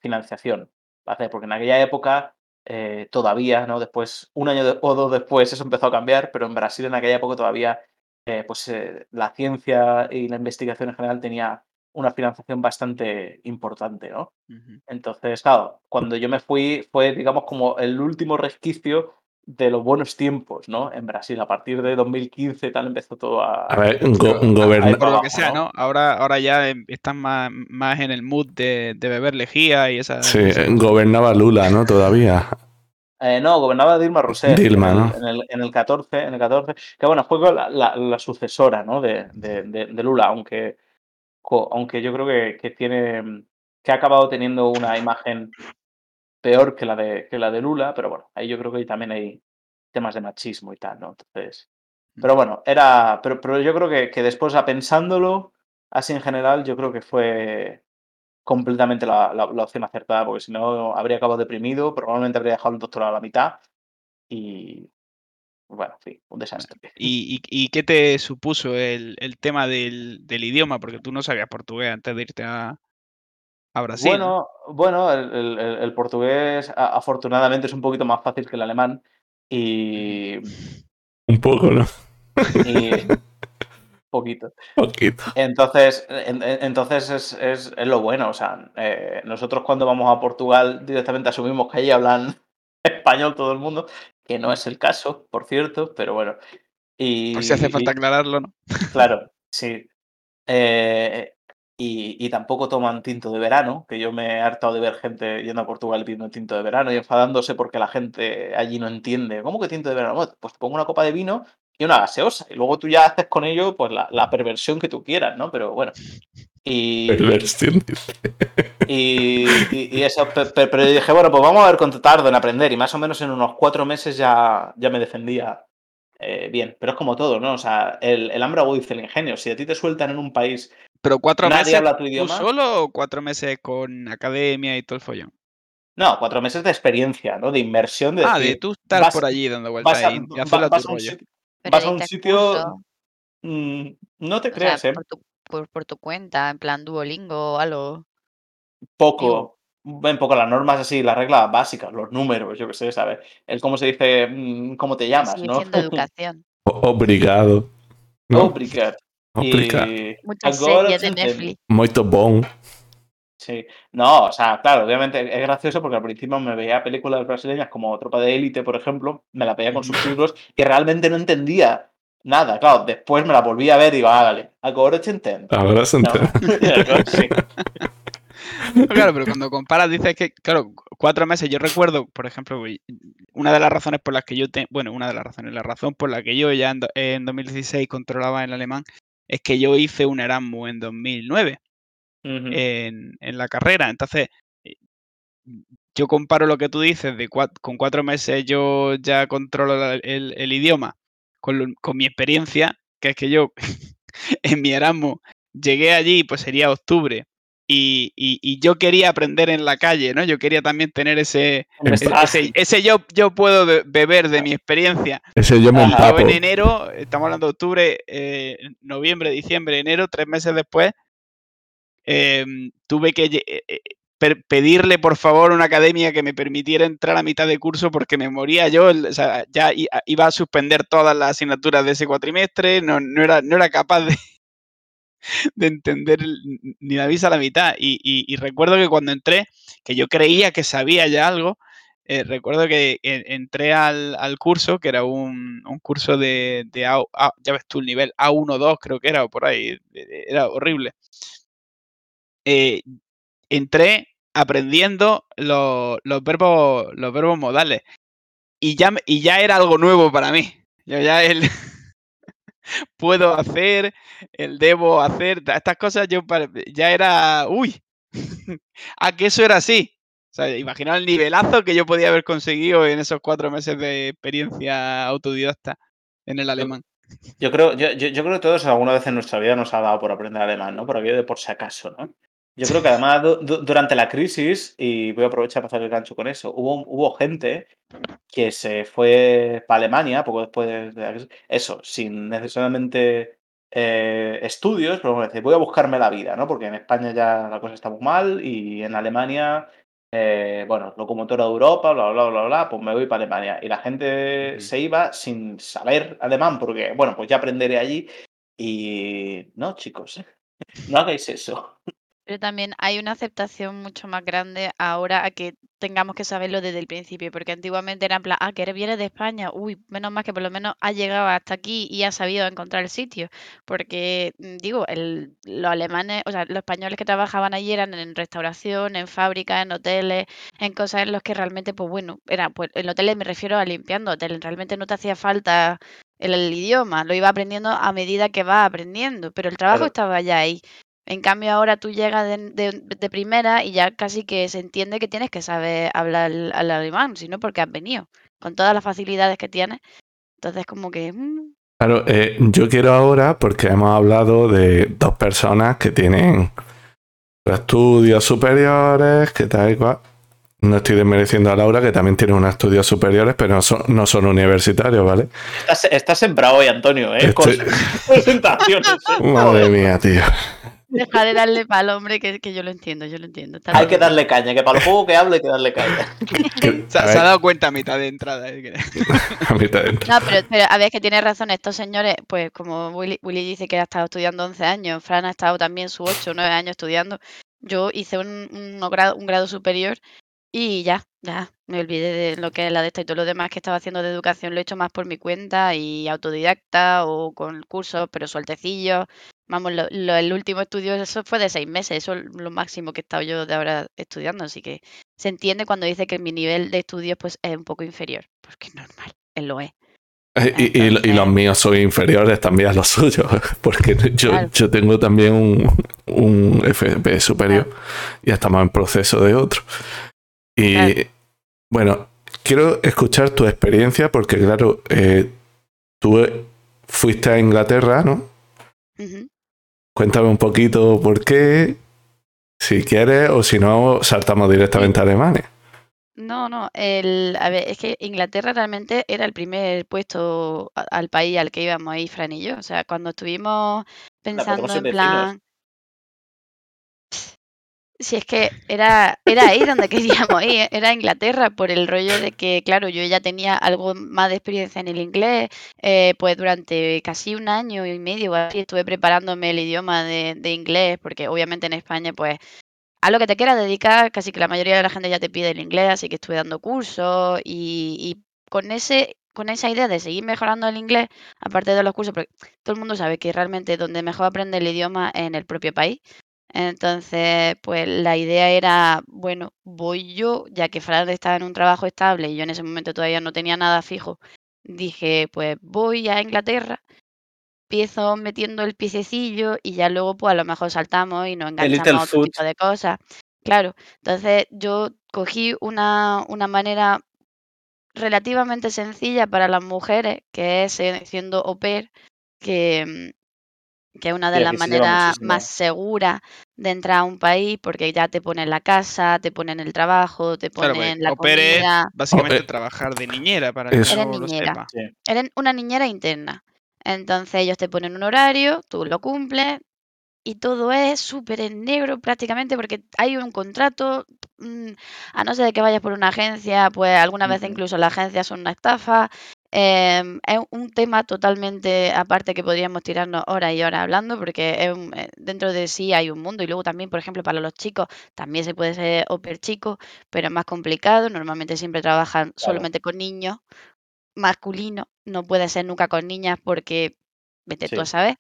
financiación, ¿vale? Porque en aquella época eh, todavía, ¿no? Después, un año de- o dos después, eso empezó a cambiar, pero en Brasil en aquella época todavía, eh, pues eh, la ciencia y la investigación en general tenía una financiación bastante importante, ¿no? Entonces, claro, cuando yo me fui fue, digamos, como el último resquicio de los buenos tiempos, ¿no? En Brasil, a partir de 2015 tal empezó todo a... A ver, go- a- un a- a goberna- ir Por lo que sea, ¿no? Ahora, ahora ya em- están más, más en el mood de, de beber lejía y esa. Sí, esas cosas. gobernaba Lula, ¿no? Todavía. Eh, no, gobernaba Dilma Rousseff Dilma, en, el, ¿no? en, el, en el 14, en el 14, que bueno, fue la, la- la sucesora, ¿no? de, de, de- de Lula, aunque, aunque yo creo que, que tiene, que ha acabado teniendo una imagen peor que la de, que la de Lula, pero bueno, ahí yo creo que ahí también hay temas de machismo y tal, ¿no? Entonces, pero bueno, era, pero, pero yo creo que, que después, a pensándolo, así en general, yo creo que fue completamente la, la- la opción acertada, porque si no habría acabado deprimido, probablemente habría dejado el doctorado a la mitad y, bueno, en fin, un desastre. ¿Y, y, y qué te supuso el, el tema del, del idioma? Porque tú no sabías portugués antes de irte a, a Brasil, ¿no? Bueno, bueno, el, el- el- el portugués afortunadamente es un poquito más fácil que el alemán y, Un poco, ¿no? y poquito. Poquito. Entonces, en- en- entonces es, es- es lo bueno. O sea, eh, nosotros cuando vamos a Portugal directamente asumimos que allí hablan español todo el mundo, que no es el caso, por cierto, pero bueno. Y, Por si hace falta y- aclararlo, ¿no? claro, sí. Eh, y, y tampoco toman tinto de verano, que yo me he hartado de ver gente yendo a Portugal pidiendo tinto de verano y enfadándose porque la gente allí no entiende. ¿Cómo que tinto de verano? Bueno, pues te pongo una copa de vino y una gaseosa. Y luego tú ya haces con ello pues la, la perversión que tú quieras, ¿no? Pero bueno. Y, Perversión, y, y- y eso, pe- pe- pero yo dije, bueno, pues vamos a ver cuánto tardo en aprender. Y más o menos en unos cuatro meses ya, ya me defendía eh, bien. Pero es como todo, ¿no? O sea, el, el hambre agudiza el ingenio. Si a ti te sueltan en un país Pero cuatro Nadie meses habla tu tú idioma. solo o cuatro meses con academia y todo el follón. No, cuatro meses de experiencia, ¿no? De inmersión. De Ah, de tú estar vas- por allí dando vueltas vas a, y, a vas tu a un vas a un sitio mm, no te o sea, creas, ¿eh? por tu, por, por tu cuenta, en plan Duolingo o algo. Poco, ven poco las normas así, las reglas básicas, los números, yo qué sé, ¿sabes? El cómo se dice, mm, cómo te llamas, sigue ¿no? educación. Obrigado. ¿no? Obrigado. Y Muchas series de. Netflix. Muito bom. Sí, no, o sea, claro, obviamente es gracioso porque al principio me veía películas brasileñas como Tropa de Élite, por ejemplo, me la veía con subtítulos y realmente no entendía nada. Claro, después me la volví a ver y digo, ah, vale, ahora te entiendo. Ahora se sí. Claro, pero cuando comparas dices que, claro, cu- cuatro meses, yo recuerdo, por ejemplo, una de las razones por las que yo, te, bueno, una de las razones, la razón por la que yo ya en, do- en 2016 controlaba el alemán es que yo hice un Erasmus en 2009 Ujú. en, en la carrera. Entonces, eh, yo comparo lo que tú dices de con cuatro meses yo ya controlo la- el, el idioma con, lo- con mi experiencia, que es que yo en mi Erasmus llegué allí, pues sería octubre, y, y- y yo quería aprender en la calle, ¿no? Yo quería también tener ese, ah, ese- yo, yo puedo be- beber de mi experiencia. Ese yo me empapo. en enero, estamos hablando de octubre, eh, noviembre, diciembre, enero, tres meses después, em, tuve que eh, eh, pedirle por favor a una academia que me permitiera entrar a mitad de curso porque me moría yo, o sea, ya iba a suspender todas las asignaturas de ese cuatrimestre, no, no era, no era capaz de, de entender ni la visa a la mitad. Y, recuerdo que cuando entré, que yo creía que sabía ya algo, eh, recuerdo que entré al, curso, que era un, curso de, A- A- ya ves tú, el nivel A1-2 creo que era, o por ahí, eh, era horrible. Eh, entré aprendiendo los, verbos, los verbos modales y ya, y ya era algo nuevo para mí. Yo ya puedo hacer, el debo hacer, ta- estas cosas yo ya era, uy, a que eso era así. O sea, imaginaos el nivelazo que yo podía haber conseguido en esos cuatro meses de experiencia autodidacta en el alemán. Yo creo, yo, yo, yo creo que todos alguna vez en nuestra vida nos ha dado por aprender alemán, ¿no? Por aquello de por si acaso, ¿no? Yo creo que además du- du- durante la crisis, y voy a aprovechar para hacer el gancho con eso, hubo, hubo gente que se fue para Alemania poco después de la crisis, eso, sin necesariamente eh, estudios, pero bueno, voy a buscarme la vida, ¿no? Porque en España ya la cosa está muy mal y en Alemania, eh, bueno, locomotora de Europa, bla, bla, bla, bla, pues me voy para Alemania. Y la gente se iba sin saber alemán, porque, bueno, pues ya aprenderé allí. Y no, chicos, no hagáis eso. Pero también hay una aceptación mucho más grande ahora a que tengamos que saberlo desde el principio, porque antiguamente era en plan, ah, que eres- vienes de España, uy, menos mal que por lo menos has llegado hasta aquí y has sabido encontrar el sitio, porque mm, digo, el, los alemanes, o sea, los españoles que trabajaban allí eran en restauración, en fábricas, en hoteles, en cosas en las que realmente, pues bueno, era, pues en hoteles me refiero a limpiando hoteles, realmente no te hacía falta el, el idioma, lo iba aprendiendo a medida que vas aprendiendo, pero el trabajo Claro. estaba ya ahí. En cambio, ahora tú llegas de, de- de primera y ya casi que se entiende que tienes que saber hablar el, el alemán, si no porque has venido, con todas las facilidades que tienes. Entonces, como que... mm, Claro, eh, yo quiero ahora, porque hemos hablado de dos personas que tienen estudios superiores, que tal y cual. No estoy desmereciendo a Laura, que también tiene unos estudios superiores, pero no son, no son universitarios, ¿vale? Estás, estás sembrado hoy, Antonio, ¿eh? Con presentaciones. ¿eh? Madre mía, tío. Deja de darle palo, hombre, que, que yo lo entiendo, yo lo entiendo. está Hay bien. que darle caña, que para lo poco que hable hay que darle caña. Se, ha dado cuenta a mitad de entrada. eh, a mitad de- No, pero, pero a ver, que tiene razón, estos señores, pues como Willy, Willy dice que ha estado estudiando 11 años, Fran ha estado también sus 8 o 9 años estudiando, yo hice un, un grado, un grado superior y ya, ya, me olvidé de lo que es la de esta y todo lo demás que estaba haciendo de educación lo he hecho más por mi cuenta y autodidacta o con cursos, pero sueltecillos. Vamos, lo- lo- el último estudio, eso fue de seis meses, eso es lo máximo que he estado yo de ahora estudiando, así que se entiende cuando dice que mi nivel de estudios pues es un poco inferior, porque es normal, él lo es. Eh, Y, y- y los Entonces- míos son inferiores también a los suyos, porque yo, Claro. yo tengo también un, un FP superior y estamos en proceso de otro. Y Claro. bueno, quiero escuchar tu experiencia porque claro, eh, tú eh, fuiste a Inglaterra, ¿no? Cuéntame un poquito por qué, si quieres, o si no, saltamos directamente a Alemania. No, no, el, a ver, es que Inglaterra realmente era el primer puesto al país al que íbamos ahí, Fran y yo. O sea, cuando estuvimos pensando en vecinos. plan, si es que era, era ahí donde queríamos ir, era Inglaterra, por el rollo de que, claro, yo ya tenía algo más de experiencia en el inglés, eh, pues durante casi un año y medio estuve preparándome el idioma de, de inglés, porque obviamente en España, pues a lo que te quieras dedicar, casi que la mayoría de la gente ya te pide el inglés, así que estuve dando cursos y, y con ese, con esa idea de seguir mejorando el inglés, aparte de los cursos, porque todo el mundo sabe que realmente donde mejor aprende el idioma es en el propio país. Entonces, pues la idea era, bueno, voy yo, ya que Fran estaba en un trabajo estable y yo en ese momento todavía no tenía nada fijo, dije, pues voy a Inglaterra empiezo metiendo el piececillo y ya luego pues a lo mejor saltamos y nos enganchamos a otro foot. tipo de cosas. Claro, entonces yo cogí una, una manera relativamente sencilla para las mujeres, que es eh, siendo au pair, que, mm, que es una de Sí, las se maneras más seguras de entrar a un país, porque ya te ponen la casa, te ponen el trabajo, te Claro, pues ponen la comida. básicamente trabajar de niñera, para el que eso. Eres niñera. sepa. Sí. Eres una niñera interna. Entonces ellos te ponen un horario, tú lo cumples y todo es súper en negro prácticamente porque hay un contrato, mm, a no ser de que vayas por una agencia, pues algunas veces Ujú. incluso las agencias son una estafa. Em, es un tema totalmente aparte que podríamos tirarnos horas y horas hablando porque es un- eh, dentro de sí hay un mundo y luego también, por ejemplo, para los chicos también se puede ser au pair chico, pero es más complicado. Normalmente siempre trabajan Claro. solamente con niños masculinos, no puede ser nunca con niñas porque vete tú a Sí. saber.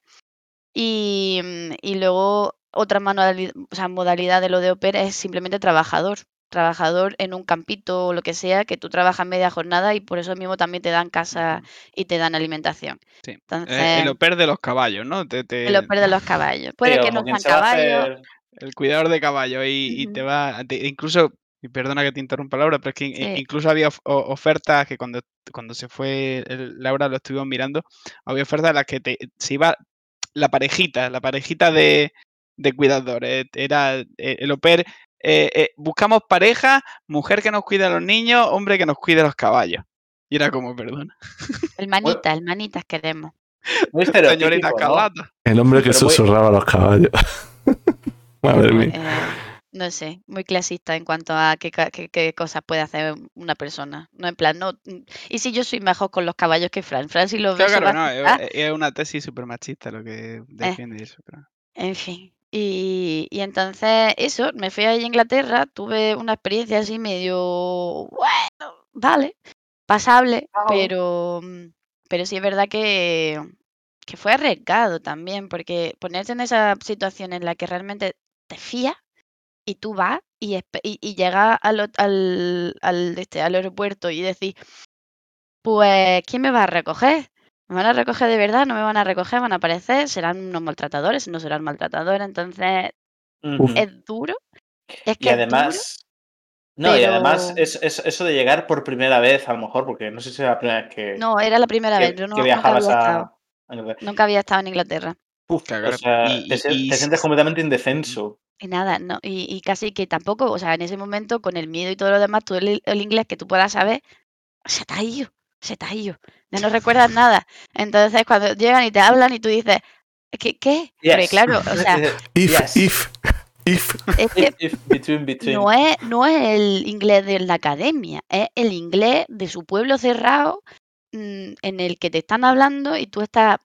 Y, mm, y luego otra modalidad, o sea, modalidad de lo de au pair es simplemente trabajador. Trabajador en un campito o lo que sea, que tú trabajas media jornada y por eso mismo también te dan casa y te dan alimentación. Sí. Eh, Entonces, el au pair de los caballos, ¿no? Te, te- el au pair de los caballos. Puede que no sean caballos. hacer. el cuidador de caballos y, y te va, te- incluso, y perdona que te interrumpa Laura, pero es que Sí, incluso había of- ofertas que cuando, cuando se fue el- Laura lo estuvimos mirando, había ofertas en las que te, se iba la parejita, la parejita de, de cuidadores. Era eh, el au pair, eh, eh, buscamos pareja, mujer que nos cuide a los niños, hombre que nos cuide a los caballos. Y era como, perdona, el manita, el manitas queremos. muy señorita ¿no? El hombre que Pero muy. susurraba a los caballos. Madre mía. eh, no sé, muy clasista en cuanto a qué, qué- qué cosas puede hacer una persona. No en plan, no. Y si yo soy mejor con los caballos que Fran. Fran, si lo ve, Claro, va claro, no, es, asustar. es una tesis súper machista lo que Eh, defiende eso. pero- en fin. Y, y entonces, eso, me fui a Inglaterra, tuve una experiencia así medio. Bueno, vale, pasable, pero. mm, Pero sí es verdad que, que fue arriesgado también, porque ponerse en esa situación en la que realmente te fías y tú vas y, y, y llegas al, al, al, este, al aeropuerto y decís, pues, ¿quién me va a recoger? ¿Me van a recoger de verdad? ¿No me van a recoger? ¿Van a aparecer? ¿Serán unos maltratadores? ¿No serán maltratadores? Entonces, es duro, es Y que es duro, además. No, y además es, es eso de llegar por primera vez, a lo mejor, porque no sé si es la primera vez que, no, era la primera vez, que, yo que no, nunca viajabas había estado, a. nunca había estado en Inglaterra. Uf, Claro, o sea, te, Y, y- te y sientes completamente indefenso. Y nada, no, y, y casi que tampoco, o sea, en ese momento, con el miedo y todo lo demás, todo el, el inglés que tú puedas saber, se te ha ido, se te ha ido, ya no recuerdas nada. Entonces, cuando llegan y te hablan y tú dices, ¿qué? qué? Porque claro, o sea, If, yes. if, if. es que If, if, between, between. no es, no es el inglés de la academia, es el inglés de su pueblo cerrado mm, en el que te están hablando y tú estás,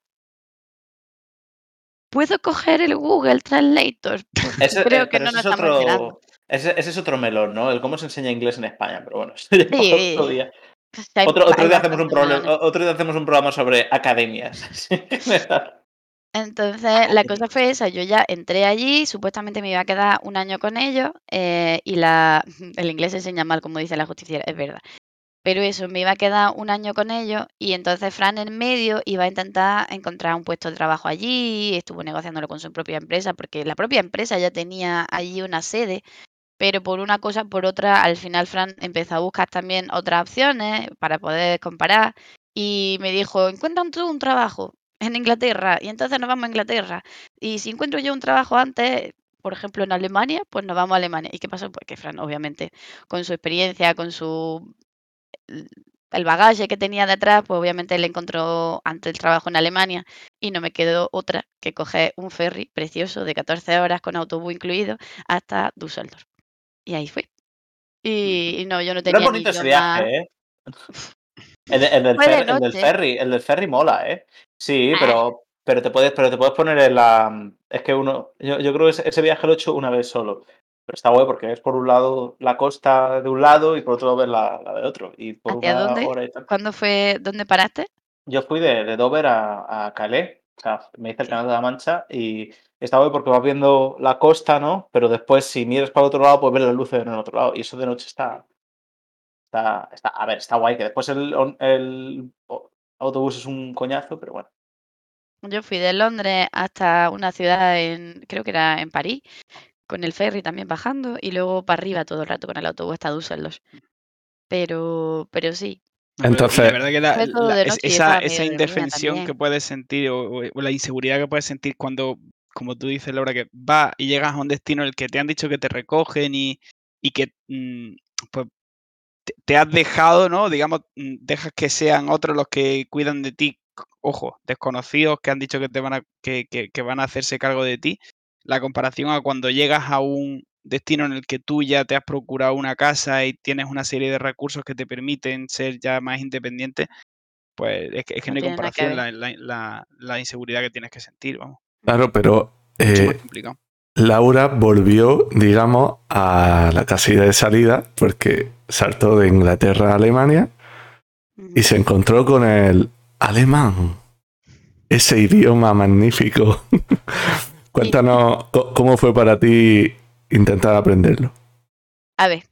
¿puedo coger el Google Translator? Ese, creo eh, que no nos es estamos otro. Ese, ese es otro melón, ¿no? El cómo se enseña inglés en España, pero bueno, Sí, otro día. Otro, otro día hacemos un melones. otro día hacemos un programa sobre academias. Entonces, la cosa fue esa, yo ya entré allí, supuestamente me iba a quedar un año con ellos eh, y la, el inglés se enseña mal, como dice la justiciera, es verdad. Pero eso, me iba a quedar un año con ellos y entonces Fran en medio iba a intentar encontrar un puesto de trabajo allí, estuvo negociándolo con su propia empresa, porque la propia empresa ya tenía allí una sede, pero por una cosa, por otra, al final Fran empezó a buscar también otras opciones para poder comparar y me dijo, encuentra tú un trabajo en Inglaterra y entonces nos vamos a Inglaterra. Y si encuentro yo un trabajo antes, por ejemplo, en Alemania, pues nos vamos a Alemania. ¿Y qué pasó? Pues que Fran, obviamente, con su experiencia, con su el bagaje que tenía detrás, pues obviamente le encontró antes el trabajo en Alemania y no me quedó otra que coger un ferry precioso de 14 horas con autobús incluido hasta Düsseldorf. Y ahí fui. Y, y no, yo no tenía Era ni bonito ese idioma- viaje, ¿eh? El, el del de fer- el del ferry, el del ferry mola, ¿eh? Sí, Ah. pero, pero te puedes, pero te puedes poner en la. Es que uno. Yo, yo creo que ese, ese viaje lo he hecho una vez solo. Pero está guay porque es por un lado la costa de un lado y por otro lado la, la de otro. Y por ¿Hacia una dónde? hora y tal. ¿Cuándo fue? ¿Dónde paraste? Yo fui de, de Dover a, a Calais, o sea, me hice el. Canal de la Mancha y está guay porque vas viendo la costa, ¿no? Pero después, si miras para otro lado, pues ves las luces en el otro lado. Y eso de noche está. Está, está a ver, está guay, que después el, el autobús es un coñazo, pero bueno. Yo fui de Londres hasta una ciudad en, creo que era en París, con el ferry también bajando y luego para arriba todo el rato con el autobús hasta Düsseldorf. Pero, pero sí, pero- Entonces- la verdad que la- la- esa, esa indefensión que puedes sentir o la inseguridad que puedes sentir cuando, como tú dices, Laura, que vas y llegas a un destino en el que te han dicho que te recogen y, y que mm, pues te, has dejado, ¿no? Digamos, mm, dejas que sean otros los que cuidan de ti, ojo, desconocidos que han dicho que te van a, que, que- que van a hacerse cargo de ti. La comparación a cuando llegas a un destino en el que tú ya te has procurado una casa y tienes una serie de recursos que te permiten ser ya más independiente, pues es que, es que No hay que comparación la, la- la- la inseguridad que tienes que sentir, vamos. Claro, pero Mucho eh, más complicado. Laura volvió, digamos, a la casilla de salida porque saltó de Inglaterra a Alemania y se encontró con el alemán. Ese idioma magnífico. Cuéntanos cómo fue para ti intentar aprenderlo. A ver,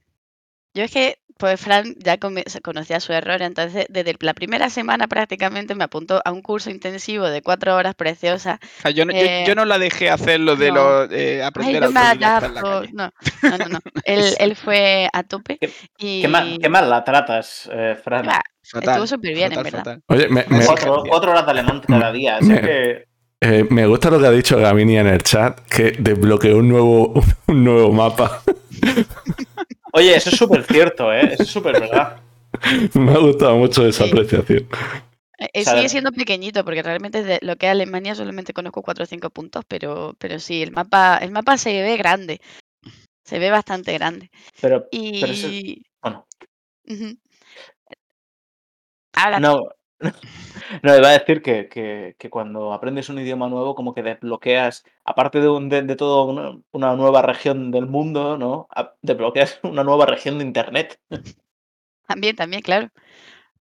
yo es que, pues Fran ya conocía su error, entonces desde la primera semana prácticamente me apuntó a un curso intensivo de cuatro horas preciosa. O sea, yo, no, yo- eh, yo no la dejé hacer lo de no. lo, eh, Ay, aprender yo en la adapto. No, no, no, no. Él, él fue a tope ¿Qué- y ¿Qué, mal, qué mal la tratas, eh, Fran? Fatal, estuvo súper bien, en fatal, verdad. fatal. Oye, me, me- cuatro horas de alemán cada día. así Me- que eh, me gusta lo que ha dicho Gavini en el chat, que desbloqueó un nuevo, un nuevo mapa. Oye, eso es súper cierto, ¿eh? Eso es súper verdad. Me ha gustado mucho esa apreciación. Eh, eh, sigue siendo pequeñito porque realmente de lo que es Alemania solamente conozco cuatro o cinco puntos, pero, pero sí, el mapa, el mapa se ve grande. Se ve bastante grande. Pero, Y pero eso- bueno. Ahora, no. No, iba a decir que, que- que cuando aprendes un idioma nuevo, como que desbloqueas, aparte de, un, de, de todo una, una nueva región del mundo, ¿no? A- Desbloqueas una nueva región de internet. también, también, claro.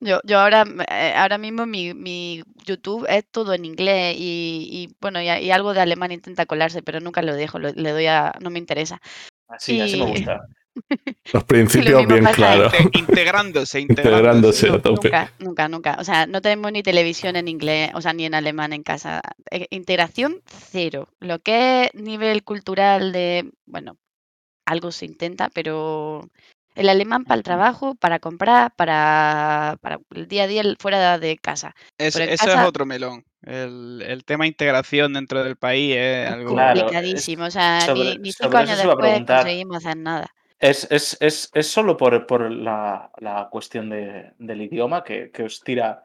Yo, yo ahora, eh, ahora mismo mi, mi YouTube es todo en inglés y, y, bueno, y, y algo de alemán intenta colarse, pero nunca lo dejo, lo- le doy a, no me interesa. Así, así me Y- gusta. Los principios bien claros. Inte- integrándose, Integrándose integrándose. a tope. Nunca, nunca, nunca. O sea, no tenemos ni televisión en inglés, o sea, ni en alemán en casa. Eh, Integración cero. Lo que es nivel cultural de, bueno, algo se intenta, pero el alemán para el trabajo, para comprar, para, para el día a día fuera de casa. Es- eso es otro melón. El, el tema integración dentro del país es algo... Claro, complicadísimo. O sea, sobre- ni, cinco años después conseguimos hacer nada. Es, es, es, es solo por, por la, la cuestión de- del idioma que, que os tira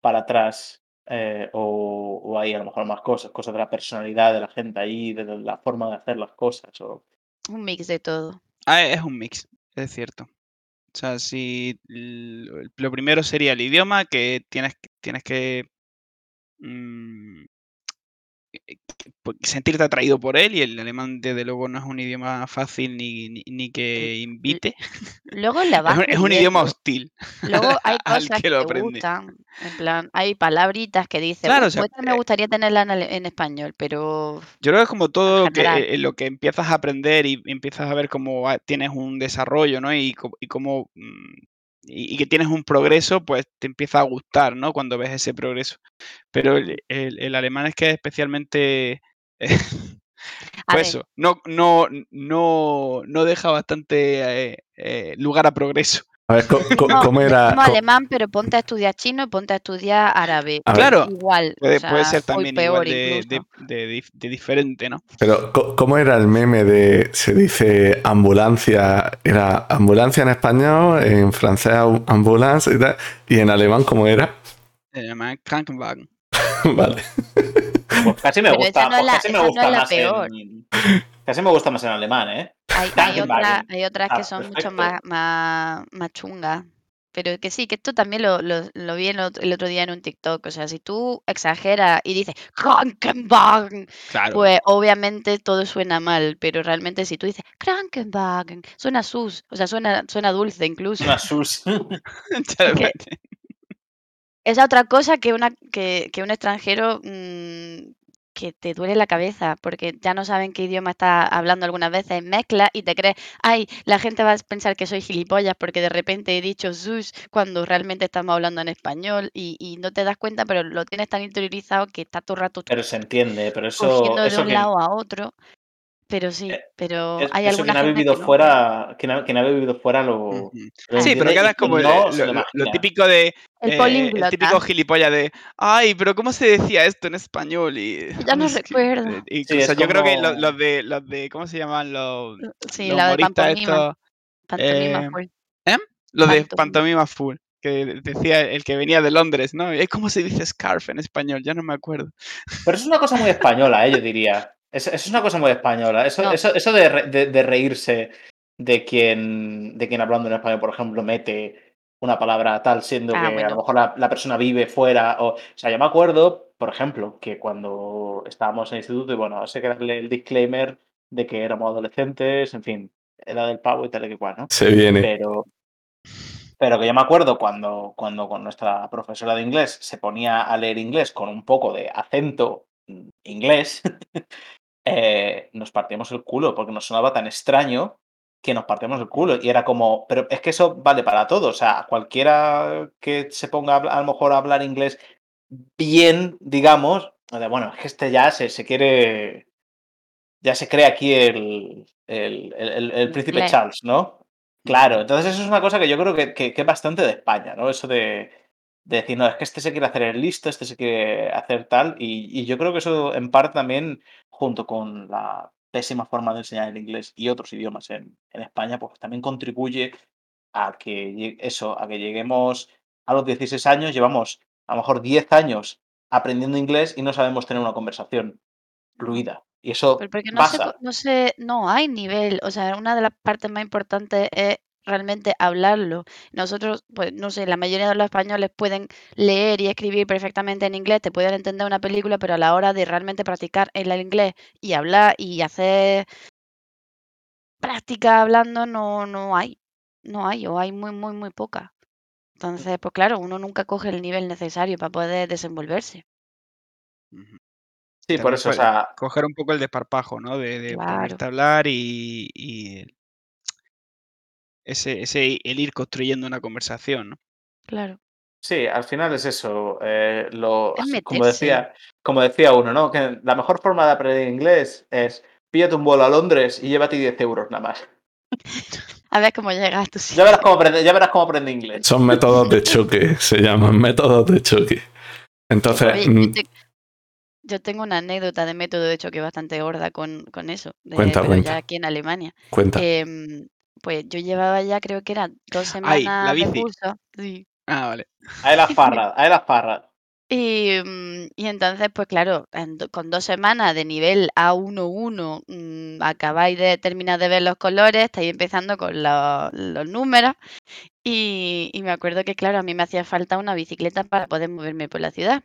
para atrás eh, o, o hay a lo mejor más cosas, cosas de la personalidad de la gente ahí, de la forma de hacer las cosas. O... Un mix de todo. Ah, es un mix, es cierto. O sea, si lo primero sería el idioma, que tienes, que- tienes que mm, sentirte atraído por él, y el alemán, desde luego, no es un idioma fácil ni, ni, ni que invite. Luego la Es vas es un idioma hostil. Luego hay cosas que que lo te gustan, en plan, hay palabritas que dices, Claro, "Uh, o sea, pues me eh, gustaría tenerla en, español, pero Yo creo que es como todo que, eh, lo que empiezas a aprender y empiezas a ver cómo va- tienes un desarrollo, ¿no? Y cómo mm, y, y que tienes un progreso, pues te empieza a gustar, ¿no? Cuando ves ese progreso. Pero el, el- el alemán es que es especialmente eh, pues eso, no, no, no, no deja bastante eh, eh, lugar a progreso. A ver, No, ¿cómo era? Como co- alemán, pero ponte a estudiar chino y ponte a estudiar árabe. A. Claro, Igual. Puede, o sea, puede ser también peor igual de, de- de de diferente, ¿no? Pero, ¿cómo era el meme de. Se dice ambulancia. Era ambulancia en español, en francés ambulance y tal. Y en alemán, ¿cómo era? Se llama Krankenwagen. vale. Pues casi me Pero gusta, esa no es pues la- casi me no gusta la más peor. en. Casi me gusta más en alemán, ¿eh? Hay, hay, Krankenwagen. otra- hay otras que Ah, son mucho más, más, más chungas. Pero que sí, que esto también lo, lo, lo vi el otro, el otro día en un TikTok. O sea, si tú exageras y dices Krankenwagen, Claro. pues obviamente todo suena mal. Pero realmente si tú dices Krankenwagen, suena sus, o sea, suena, suena dulce incluso. Una sus. Esa otra cosa que, una, que, que un extranjero mm, que te duele la cabeza porque ya no saben qué idioma está hablando algunas veces, mezcla y te crees, ay, la gente va a pensar que soy gilipollas porque de repente he dicho sus cuando realmente estamos hablando en español y, y no te das cuenta, pero lo tienes tan interiorizado que está todo el rato Pero se entiende, pero eso. cogiendo de eso un que, lado a otro. Pero sí, Eh, pero es- hay eso alguna quien ha vivido que no. fuera. Quien ha, quien ha vivido fuera lo. Sí, pero y quedas como el, lo, típico de. El eh, el típico gilipollas de. Ay, pero ¿cómo se decía esto en español? Y, Ya no ¿cómo se escri- recuerdo. eh, Sí, Incluso es yo creo que los, los de. Los de. ¿Cómo se llaman? Los, Sí, los la de pantomima. estos. Pantomima eh, full. Los de Pantomima. Full. Que decía el que venía de Londres, ¿no? Eh, ¿Cómo se dice scarf en español? Ya no me acuerdo. Pero es una cosa muy española, ¿eh? yo diría. Es, es una cosa muy española. Eso, No. eso, eso de, re- de- de reírse de quien, de quien hablando en español, por ejemplo, mete una palabra tal, siendo Ah, que a lo mejor la, la persona vive fuera. O, o sea, yo me acuerdo, por ejemplo, que cuando estábamos en el instituto, y bueno, sé que darle el disclaimer de que éramos adolescentes, en fin, edad del pavo y tal y que cual, ¿no? Se viene. Pero, pero que yo me acuerdo cuando, cuando con nuestra profesora de inglés se ponía a leer inglés con un poco de acento inglés, eh, nos partíamos el culo porque nos sonaba tan extraño que nos partíamos el culo. Y era como, pero es que eso vale para todo. O sea, cualquiera que se ponga a, a lo mejor a hablar inglés bien, digamos, de, bueno, es que este ya se, se quiere, ya se cree aquí el, el, el- el- el príncipe. Charles, ¿no? Claro, entonces eso es una cosa que yo creo que, que- que es bastante de España, ¿no? Eso de, de decir, no, es que este se quiere hacer el listo, este se quiere hacer tal, y, y yo creo que eso en parte también, junto con la pésima forma de enseñar el inglés y otros idiomas en, en España, pues también contribuye a que eso, a que lleguemos a los 16 años, llevamos a lo mejor 10 años aprendiendo inglés y no sabemos tener una conversación fluida. Y eso Pero porque no se, pasa. co- no se, no hay nivel, o sea, una de las partes más importantes es realmente hablarlo. Nosotros, pues no sé, la mayoría de los españoles pueden leer y escribir perfectamente en inglés, te pueden entender una película, pero a la hora de realmente practicar el inglés y hablar y hacer práctica hablando, no, no hay, no hay, o hay muy, muy, muy poca. Entonces, pues claro, uno nunca coge el nivel necesario para poder desenvolverse. Ujú. Sí, por También eso, o sea, coger un poco el desparpajo, ¿no? De, de Claro. ponerte a hablar y, ese, ese el ir construyendo una conversación, ¿no? Claro. Sí, al final es eso. eh, lo, Es como, decía, como decía uno, ¿no? Que la mejor forma de aprender inglés es píllate un vuelo a Londres y llévate 10 euros nada más. A ver cómo llegas tú. sí. Ya verás cómo aprende, ya verás cómo aprende inglés. Son métodos de choque, se llaman métodos de choque. Entonces, Oye, yo, mm, te- yo tengo una anécdota de método de choque bastante gorda con, con eso, de- Cuenta, pero cuenta. ya aquí en Alemania. cuenta. Em, pues yo llevaba ya, creo que eran dos Ay, la semanas de bici. curso. sí. Ah, vale. Ahí las farras, ahí las farras. Y, mm, y entonces, pues claro, en con dos semanas de nivel A11, mm, acabáis de terminar de ver los colores, estáis empezando con lo- los números. Y, y me acuerdo que, claro, a mí me hacía falta una bicicleta para poder moverme por la ciudad.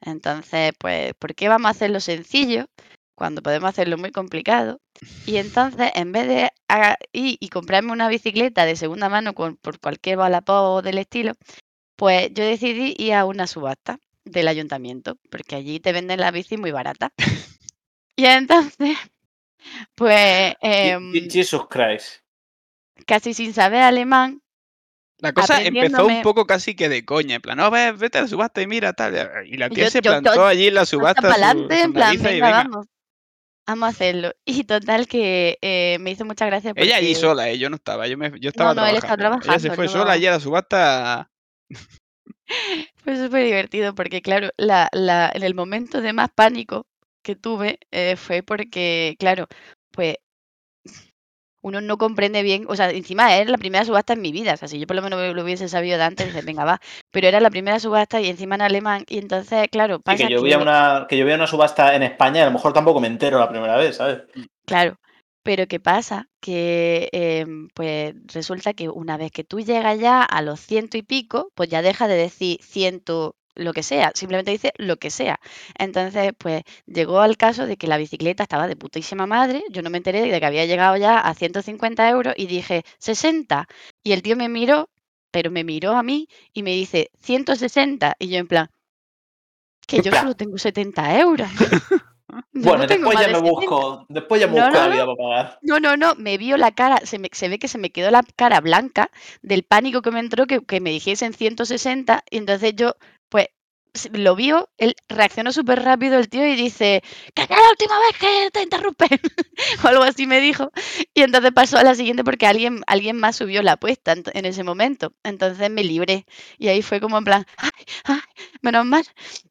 Entonces, pues, ¿por qué vamos a hacerlo sencillo cuando podemos hacerlo muy complicado? Y entonces, en vez de ir y comprarme una bicicleta de segunda mano con- por cualquier Wallapop del estilo, pues yo decidí ir a una subasta del ayuntamiento, porque allí te venden la bici muy barata. Y entonces, pues, Je- em, Je- Jesus Christ. casi sin saber alemán, La cosa empezó un poco casi que de coña, en plan, no, ve- vete a la subasta y mira tal. Y la tía yo- se yo- yo- plantó allí en la subasta para su, adelante, su en plan, y venga. vamos. Vamos a hacerlo. Y total que eh, me hizo mucha gracia porque... Ella allí sola, eh, yo no estaba, yo, me, yo estaba no, él estaba trabajando. Ella se trabajando, fue no. sola allí a la subasta. Fue súper divertido porque, claro, la, la, en el momento de más pánico que tuve eh, fue porque, claro, pues uno no comprende bien, o sea, encima era la primera subasta en mi vida, o sea, si yo por lo menos lo hubiese sabido de antes, dices, venga, va, pero era la primera subasta y encima en alemán, y entonces, claro, Sí, pasa que yo, veía que- una, que yo una subasta en España y a lo mejor tampoco me entero la primera vez, ¿sabes? Claro, pero ¿qué pasa? Que em, pues resulta que una vez que tú llegas ya a los ciento y pico, pues ya deja de decir ciento lo que sea, simplemente dice lo que sea. Entonces, pues llegó al caso de que la bicicleta estaba de putísima madre, yo no me enteré de que había llegado ya a 150 euros y dije 60. Y el tío me miró, pero me miró a mí y me dice 160. Y yo en plan, que yo solo tengo 70 euros. Bueno, no después ya me 70. busco, después ya me No, busco la vida para pagar. No, no, no, me vio la cara, se, me, se ve que se me quedó la cara blanca del pánico que me entró que, que me dijesen 160 y entonces yo, lo vio, él reaccionó súper rápido el tío y dice, que es la última vez que te interrumpen, o algo así me dijo, y entonces pasó a la siguiente porque alguien, alguien más subió la apuesta en, ese momento, entonces me libré. Y ahí fue como en plan, ay, ay, menos mal,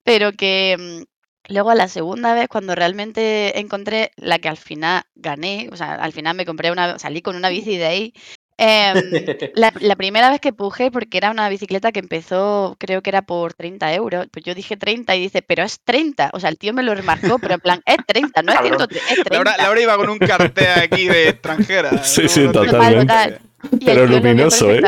pero que... mm, Luego a la segunda vez, cuando realmente encontré la que al final gané, o sea, al final me compré una, salí con una bici de ahí. Em, la, la primera vez que puje, porque era una bicicleta que empezó, creo que era por 30 euros, pues yo dije 30 y dice, pero es 30. O sea, el tío me lo remarcó, pero en plan, es 30, no es Cabrón. 100, es 30. Laura, Laura iba con un cartel aquí de extranjera. Sí, no- sí, totalmente. Total, Pero luminoso, ¿eh?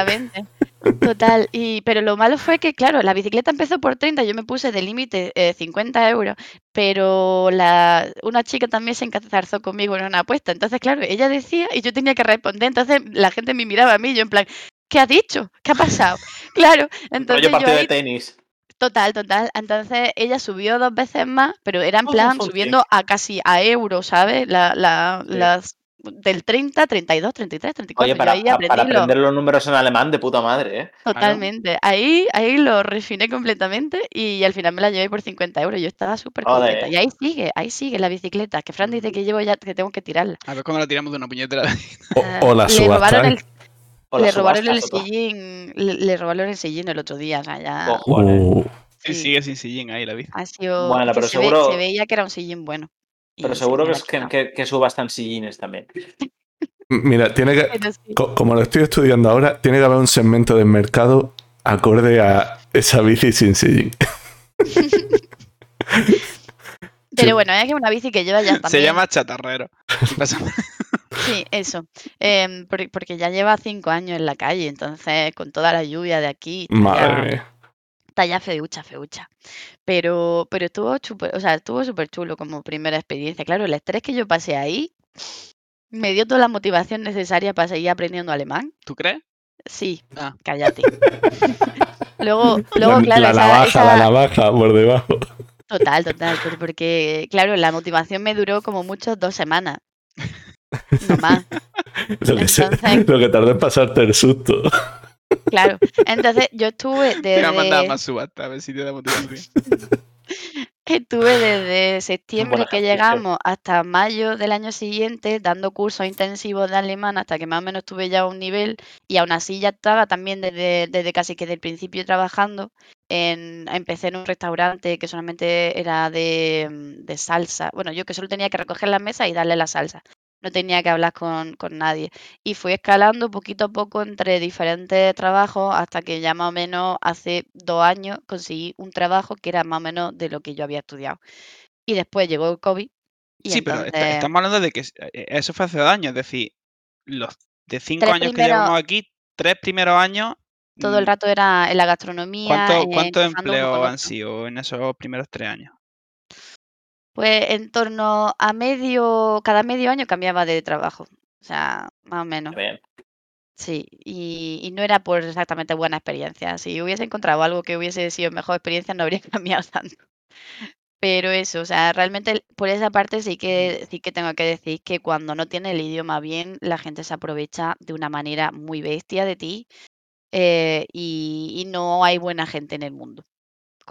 Total, y, pero lo malo fue que, claro, la bicicleta empezó por 30, yo me puse de límite eh, 50 euros, pero la, una chica también se encazarzó conmigo en una apuesta. Entonces, claro, ella decía y yo tenía que responder. Entonces la gente me miraba a mí, yo en plan, ¿qué ha dicho? ¿Qué ha pasado? Claro, entonces yo partido de ahí, tenis. total, total. Entonces ella subió dos veces más, pero era en Oh, plan subiendo a casi a euros, ¿sabes? La, la, Sí. las del 30, 32, 33, 34. Oye, para, ahí para aprender los números en alemán de puta madre, ¿eh? Totalmente. Ahí, ahí lo refiné completamente y al final me la llevé por 50 euros. Yo estaba súper contenta. Y ahí sigue, ahí sigue la bicicleta. Que Fran dice que llevo ya, que tengo que tirarla. A ver cuando la tiramos de una puñetera. O, o la le robaron el, subasta. Le robaron sillín, le, le robaron el sillín el otro día. O sea, ya. Uh, Sí, Sí. sigue sin sillín ahí la bici. ha sido. Bueno, pero se, ve- se veía que era un sillín bueno. Pero seguro que, es que, quitado. que, que subastan sillines también. mira, tiene que. Como lo estoy estudiando ahora, tiene que haber un segmento del mercado acorde a esa bici sin sillín. Pero bueno, es que una bici que lleva ya también. Se llama chatarrero. Sí, eso. Em, por- porque ya lleva cinco años en la calle, entonces con toda la lluvia de aquí, está ya- Madre mía. está ya feucha, feucha. Pero, pero estuvo súper, o sea, estuvo súper chulo como primera experiencia. Claro, el estrés que yo pasé ahí me dio toda la motivación necesaria para seguir aprendiendo alemán. ¿Tú crees? Sí, Ah. cállate. luego, luego, la, claro, la esa- navaja, esa- la navaja por debajo. total, total, porque, claro, la motivación me duró como mucho dos semanas. No más. Lo que, se- Entonces- lo que tardó en pasarte el susto. Claro. Entonces yo estuve Te voy a mandar desde, más subasta a ver si te da motivación. estuve desde septiembre que llegamos hasta mayo del año siguiente dando cursos intensivos de alemán hasta que más o menos tuve ya un nivel y aún así ya estaba también desde, desde casi que del principio trabajando. En, empecé en un restaurante que solamente era de, de salsa. Bueno, yo que solo tenía que recoger la mesa y darle la salsa. No tenía que hablar con, con nadie. Y fui escalando poquito a poco entre diferentes trabajos hasta que ya más o menos hace dos años conseguí un trabajo que era más o menos de lo que yo había estudiado. Y después llegó el COVID. Y Sí, pero estamos hablando de que eh, eso fue hace dos años. Es decir, los de cinco Tres años que llevamos aquí, tres primeros años. todo el mm, rato era en la gastronomía. ¿Cuánto- eh, ¿Cuántos empleos han sido en esos primeros tres años? Pues en torno a medio, cada medio año cambiaba de trabajo. O sea, más o menos. Bien. Sí, y, y no era por exactamente buena experiencia. Si hubiese encontrado algo que hubiese sido mejor experiencia, no habría cambiado tanto. Pero eso, o sea, realmente por esa parte sí que sí que tengo que decir que cuando no tienes el idioma bien, la gente se aprovecha de una manera muy bestia de ti eh, y, y no hay buena gente en el mundo.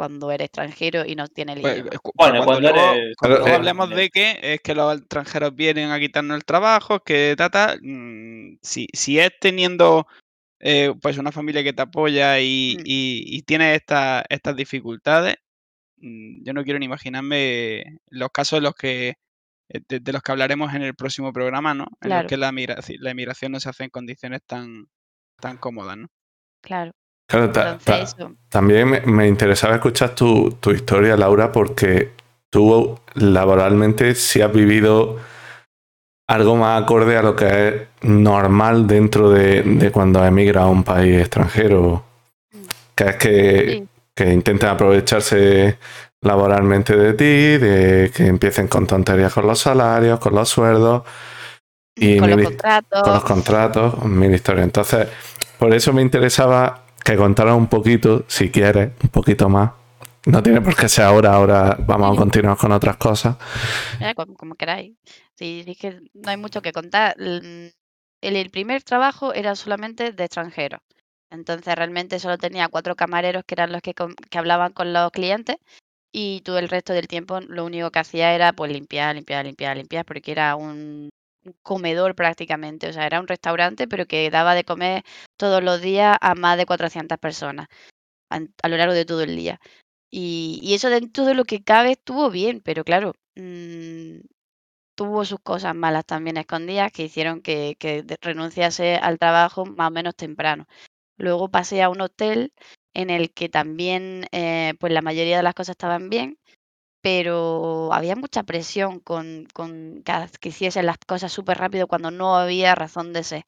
Cuando eres extranjero y no tienes el Pues, Bueno, cuando, cuando luego, eres- cuando Claro, luego hablemos de que es que los extranjeros vienen a quitarnos el trabajo, que tata, mm, si, si es teniendo eh, pues una familia que te apoya y, Mm. y, y tienes estas estas dificultades, mm, yo no quiero ni imaginarme los casos de los que eh, de, de los que hablaremos en el próximo programa, ¿no? En los que la migración, la inmigración no se hace en condiciones tan, tan cómodas, ¿no? Claro. Claro, ta- ta- también me, me interesaba escuchar tu, tu historia, Laura, porque tú laboralmente sí has vivido algo más acorde a lo que es normal dentro de, de cuando emigra a un país extranjero. Que es que, Sí. que intenten aprovecharse laboralmente de ti, de que empiecen con tonterías con los salarios, con los sueldos. Y con los contratos. con los contratos, mil historias. Entonces, por eso me interesaba que contaras un poquito, si quieres, un poquito más. No tiene por qué ser ahora, ahora vamos a continuar con otras cosas. Como, queráis. No hay mucho que contar. L- El, el primer trabajo era solamente de extranjeros. Entonces realmente solo tenía cuatro camareros que eran los que, que hablaban con los clientes y todo el resto del tiempo lo único que hacía era pues limpiar, limpiar, limpiar, limpiar, porque era un comedor prácticamente. O sea, era un restaurante, pero que daba de comer todos los días a más de 400 personas a lo largo de todo el día. Y, eso dentro de lo que cabe estuvo bien, pero claro, mm, tuvo sus cosas malas también escondidas que hicieron que, renunciase al trabajo más o menos temprano. Luego pasé a un hotel en el que también eh, pues la mayoría de las cosas estaban bien, pero había mucha presión con, con que, hiciesen las cosas súper rápido cuando no había razón de ser.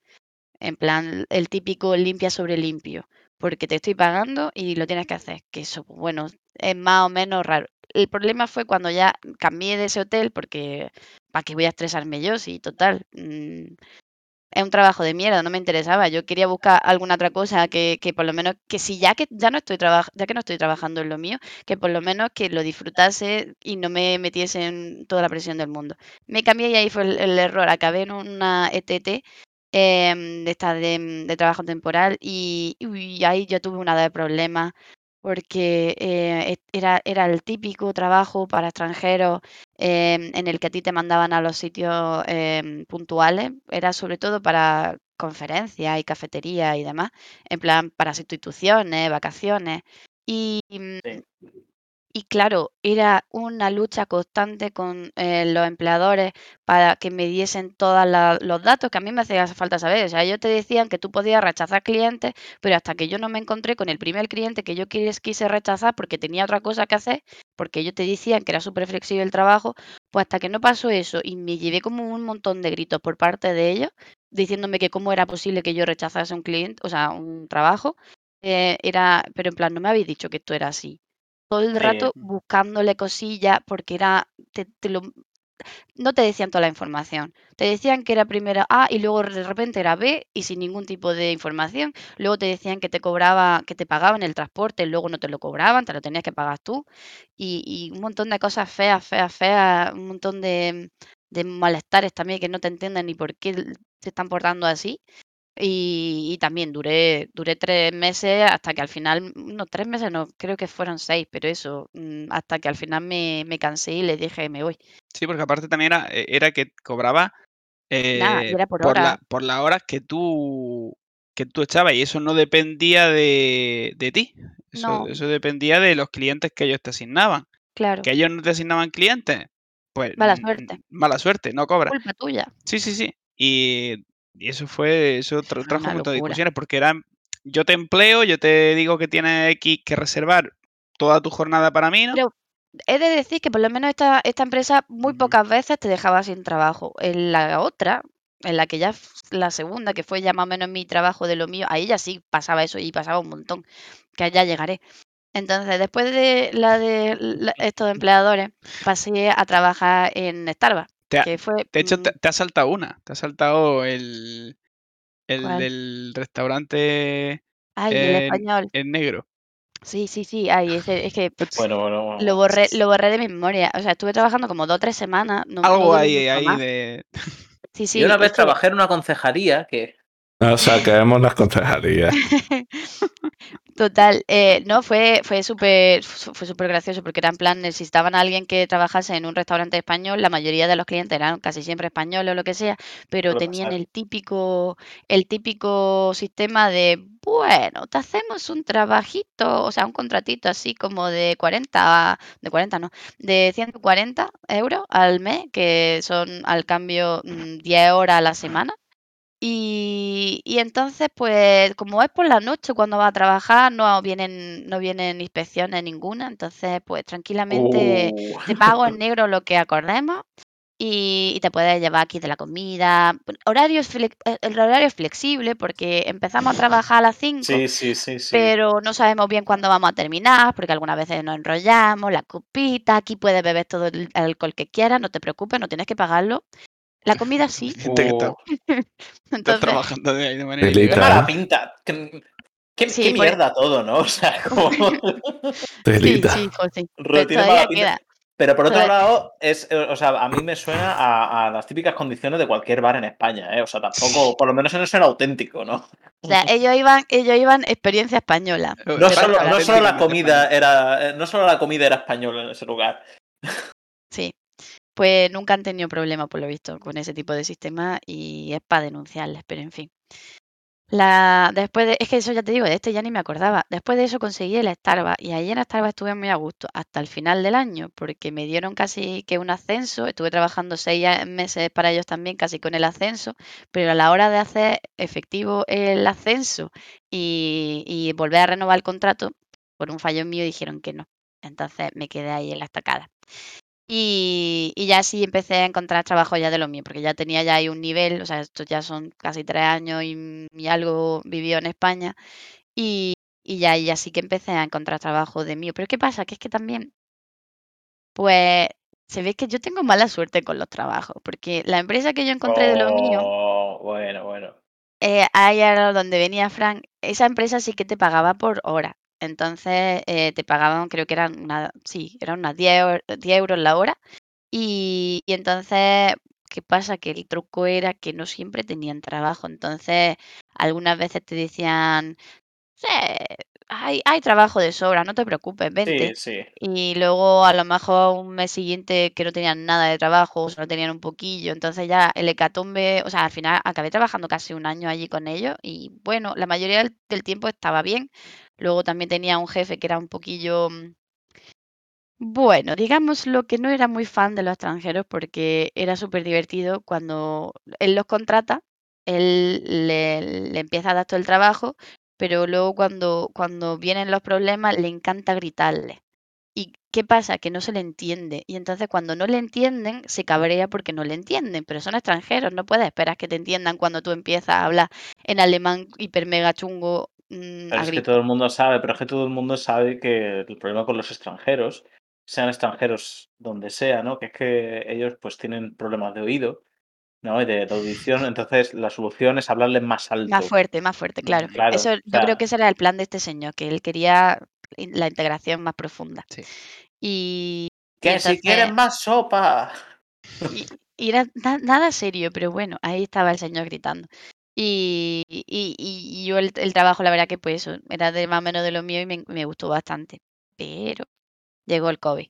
En plan, el típico limpia sobre limpio, porque te estoy pagando y lo tienes que hacer. Que eso, pues, bueno, es más o menos raro. El problema fue cuando ya cambié de ese hotel, porque ¿para qué voy a estresarme yo? Sí, total. mm, es un trabajo de mierda, no me interesaba. Yo quería buscar alguna otra cosa que, que por lo menos, que si ya que ya no estoy ya que no estoy trabajando en lo mío, que por lo menos que lo disfrutase y no me metiese en toda la presión del mundo. Me cambié y ahí fue el, error. Acabé en una ETT em, de esta de, trabajo temporal y, ahí yo tuve una de problemas porque eh, e- era, era el típico trabajo para extranjeros em, en el que a ti te mandaban a los sitios em, puntuales, era sobre todo para conferencias y cafeterías y demás, en plan para instituciones, vacaciones. Y, mm, Sí. Y claro, era una lucha constante con eh, los empleadores para que me diesen todos los datos que a mí me hacía falta saber. O sea, ellos te decían que tú podías rechazar clientes, pero hasta que yo no me encontré con el primer cliente que yo quis- quise rechazar porque tenía otra cosa que hacer, porque ellos te decían que era súper flexible el trabajo, pues hasta que no pasó eso y me llevé como un montón de gritos por parte de ellos, diciéndome que cómo era posible que yo rechazase un cliente, o sea, un trabajo, eh, era, pero en plan, no me habéis dicho que esto era así todo el Sí. rato buscándole cosillas porque era te, te lo, no te decían toda la información. Te decían que era primero A y luego de repente era B y sin ningún tipo de información. Luego te decían que te cobraba, que te pagaban el transporte, luego no te lo cobraban, te lo tenías que pagar tú. Y, y un montón de cosas feas, feas, feas, un montón de, de malestares también que no te entienden ni por qué se están portando así. Y, y también duré, duré tres meses hasta que al final, no, tres meses no, creo que fueron seis, pero eso, mm, hasta que al final me, me cansé y le dije, me voy. Sí, porque aparte también era, eh, era que cobraba Nada, eh, era por por, la, hora. por las horas que tú, que tú echabas y eso no dependía de, de ti. Eso, No, eso dependía de los clientes que ellos te asignaban. claro, Que ellos no te asignaban clientes, pues mala mm, suerte, mala suerte, no cobras. culpa tuya. Sí, sí, sí. Y, y eso fue, eso tra- trajo un montón de discusiones porque eran, yo te empleo, yo te digo que tienes X que reservar toda tu jornada para mí, ¿no? Pero he de decir que por lo menos esta, esta empresa muy pocas veces te dejaba sin trabajo. En la otra, en la que ya, la segunda, que fue ya más o menos mi trabajo de lo mío, ahí ya sí pasaba eso y pasaba un montón, que allá llegaré. Entonces, después de la de la- estos empleadores, pasé a trabajar en Starbucks, Te ha- que fue... de hecho, mm, te, te ha saltado una, te ha saltado el, el del restaurante Ay, el en, español. en negro. Sí, sí, sí. Ay, es que Bueno, bueno, lo borré, lo borré de mi memoria. O sea, estuve trabajando como dos o tres semanas, no, Algo ahí más. de... Sí, Yo una vez trabajé en una concejalía que O sea, queremos las concejalías. Total, eh, no, fue, fue súper fue súper gracioso porque era en plan, necesitaban a alguien que trabajase en un restaurante español, la mayoría de los clientes eran casi siempre españoles o lo que sea, pero tenían pasar. el típico, el típico sistema de, bueno, te hacemos un trabajito, o sea, un contratito así como de 40, de 40 no, de 140 euros al mes, que son al cambio mm, 10 horas a la semana. Y, y entonces, pues, como es por la noche cuando va a trabajar, no vienen, no vienen inspecciones ninguna. Entonces, pues, tranquilamente te pago en negro lo que acordemos y, y te puedes llevar aquí de la comida. Horarios flex- eh, el horario es flexible porque empezamos a trabajar a las 5, sí, sí, sí, sí. pero no sabemos bien cuándo vamos a terminar, porque algunas veces nos enrollamos, la copita, aquí puedes beber todo el alcohol que quieras, no te preocupes, no tienes que pagarlo. La comida sí. Gente que está, está Entonces, trabajando de ahí de manera qué mala pinta. Qué, qué- Sí, qué por mierda todo, ¿no? O sea, como. sí, Telita. sí, hijo, sí. Ro- Pero tiene todavía mala pinta. queda. Pero por otro lado, es, eh, o sea, a mí me suena a, a las típicas condiciones de cualquier bar en España, ¿eh? O sea, tampoco, por lo menos eso era auténtico, ¿no? O sea, ellos iban, ellos iban experiencia española. No solo, no solo la comida era, eh, no solo la comida era española en ese lugar. Sí. Pues nunca han tenido problema, por lo visto, con ese tipo de sistema y es para denunciarles, pero en fin. La, después de, es que eso ya te digo, de este ya ni me acordaba. Después de eso conseguí el Starbucks y ahí en Starbucks estuve muy a gusto hasta el final del año porque me dieron casi que un ascenso. Estuve trabajando seis meses para ellos también, casi con el ascenso, pero a la hora de hacer efectivo el ascenso y, y volver a renovar el contrato, por un fallo mío dijeron que no. Entonces me quedé ahí en la estacada. Y, y ya sí empecé a encontrar trabajo ya de lo mío, porque ya tenía ya ahí un nivel, o sea, estos ya son casi tres años y, y algo vivió en España, y, y ya, y ya sí que empecé a encontrar trabajo de mío. Pero ¿qué pasa? Que es que también, pues, se ve que yo tengo mala suerte con los trabajos, porque la empresa que yo encontré de lo mío, Oh, bueno, bueno. eh, ahí era donde venía Frank, esa empresa sí que te pagaba por hora. Entonces eh, te pagaban, creo que eran una, sí, eran unas 10, hor- 10 euros la hora. Y, y entonces, ¿qué pasa? Que el truco era que no siempre tenían trabajo. Entonces, algunas veces te decían, "Sí, hay, hay trabajo de sobra, no te preocupes, Sí, vente. sí. Y luego a lo mejor un mes siguiente que no tenían nada de trabajo, o solo tenían un poquillo. Entonces ya el hecatombe, o sea, al final acabé trabajando casi un año allí con ellos y bueno, la mayoría del, del tiempo estaba bien. Luego también tenía un jefe que era un poquillo, mm, bueno, digamos lo que no era muy fan de los extranjeros porque era súper divertido cuando él los contrata, él le, le empieza a dar todo el trabajo, pero luego cuando, cuando vienen los problemas le encanta gritarle. ¿Y qué pasa? Que no se le entiende. Y entonces cuando no le entienden, se cabrea porque no le entienden. Pero son extranjeros, no puedes esperar que te entiendan cuando tú empiezas a hablar en alemán hiper mega chungo mm, Pero es que todo el mundo sabe, pero es que todo el mundo sabe que el problema con los extranjeros, sean extranjeros donde sea, ¿no? Que es que ellos pues tienen problemas de oído, ¿no? Y de, de audición, entonces la solución es hablarles más Más alto. fuerte, más fuerte, claro. Claro, Eso yo creo que ese era el plan de este señor, que él quería la integración más profunda. Sí. Y, y que si quieren más sopa. y, y era na- nada serio, pero bueno, ahí estaba el señor gritando. Y, y, y- yo el, el trabajo, la verdad que pues eso, era de más o menos de lo mío y me, me gustó bastante. Pero llegó el COVID.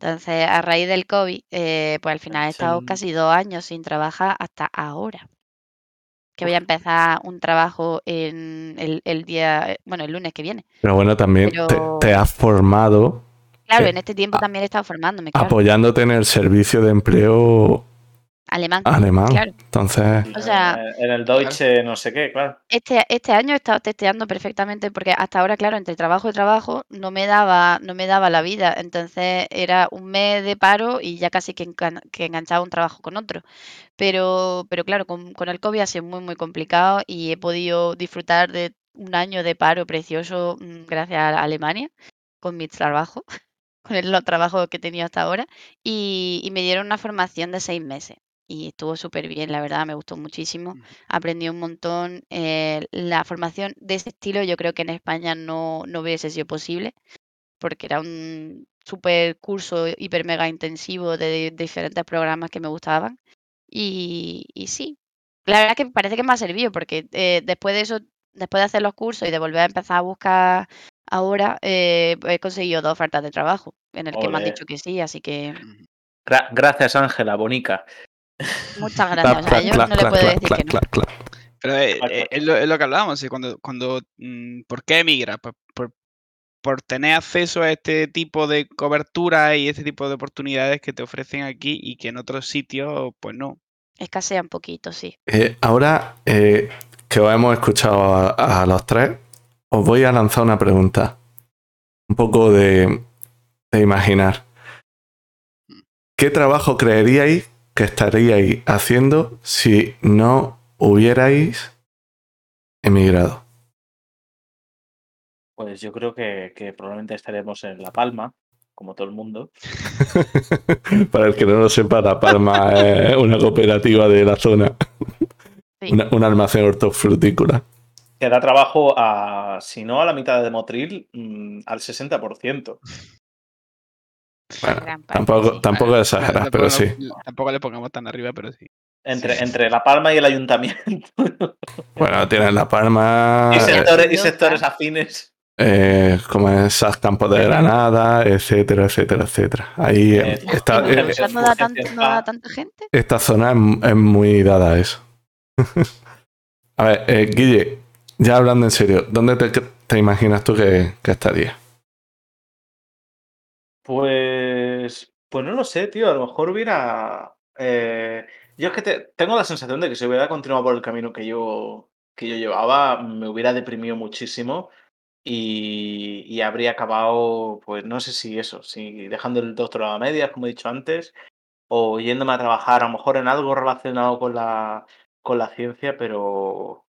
Entonces, a raíz del COVID, eh, pues al final he estado casi dos años sin trabajar hasta ahora. Que voy a empezar un trabajo en el, el día, eh, bueno, el lunes que viene. Pero bueno, también te, Pero, te has formado claro, eh, en este tiempo a- también he estado formándome, claro. apoyándote en el servicio de empleo Alemán, alemán. claro. Entonces, O sea, en, el Deutsche, no sé qué, claro. Este, este año he estado testeando perfectamente porque hasta ahora, claro, entre trabajo y trabajo no me daba, no me daba la vida. Entonces era un mes de paro y ya casi que, engan- que enganchaba un trabajo con otro. Pero, pero claro, con, con el COVID ha sido muy, muy complicado y he podido disfrutar de un año de paro precioso mm, gracias a Alemania con mi trabajo, con el- los trabajos que he tenido hasta ahora. Y, y me dieron una formación de seis meses. Y estuvo súper bien, la verdad, me gustó muchísimo aprendí un montón. eh, la formación de ese estilo yo creo que en España no, no hubiese sido posible porque era un súper curso hiper mega intensivo de, diferentes programas que me gustaban. Y, y sí, La verdad que parece que me ha servido porque eh, después de eso, después de hacer los cursos y de volver a empezar a buscar ahora, eh, he conseguido dos ofertas de trabajo en el que me han Ole. dicho que sí, así que Gra- gracias, Ángela, bonica. Muchas gracias. O sea, yo no le puedo decir que no. Pero eh, Claro. eh, es, lo, es lo que hablábamos, ¿sí? cuando, cuando mm, ¿por qué emigra? Pues por, por tener acceso a este tipo de cobertura y este tipo de oportunidades que te ofrecen aquí y que en otros sitios, pues no. Escasea un poquito, sí. Eh, ahora eh, que os hemos escuchado a, a los tres, os voy a lanzar una pregunta. Un poco de, de imaginar. ¿Qué trabajo creeríais que estaríais haciendo si no hubierais emigrado? Pues yo creo que, que probablemente estaremos en La Palma, como todo el mundo. Para el que no lo sepa, La Palma es una cooperativa de la zona, Sí. una- un almacén hortofrutícola. Que da trabajo a, si no a la mitad de Motril, mm, al 60%. Bueno, tampoco, tampoco Bueno, exageras, tampoco pero no- sí. Tampoco le pongamos tan arriba, pero sí. Entre, entre La Palma y el ayuntamiento. Bueno, tienes La Palma, y, eh, sectores, y sectores afines. eh, como esas campos de Granada, etcétera, etcétera, etcétera. Ahí eh, Eh, está, por eh, ejemplo, ¿No da, tan- Urgencias no da va. tanta gente? esta zona es, es muy dada a eso. a ver, eh, Guille, ya hablando en serio, ¿dónde te, te imaginas tú que, que estarías? Pues, pues no lo sé, tío. A lo mejor hubiera. eh, yo es que te- tengo la sensación de que si hubiera continuado por el camino que yo, que yo llevaba, me hubiera deprimido muchísimo y, y habría acabado, pues no sé si eso, si dejando el doctorado a medias, como he dicho antes, o yéndome a trabajar a lo mejor en algo relacionado con la, con la ciencia, pero,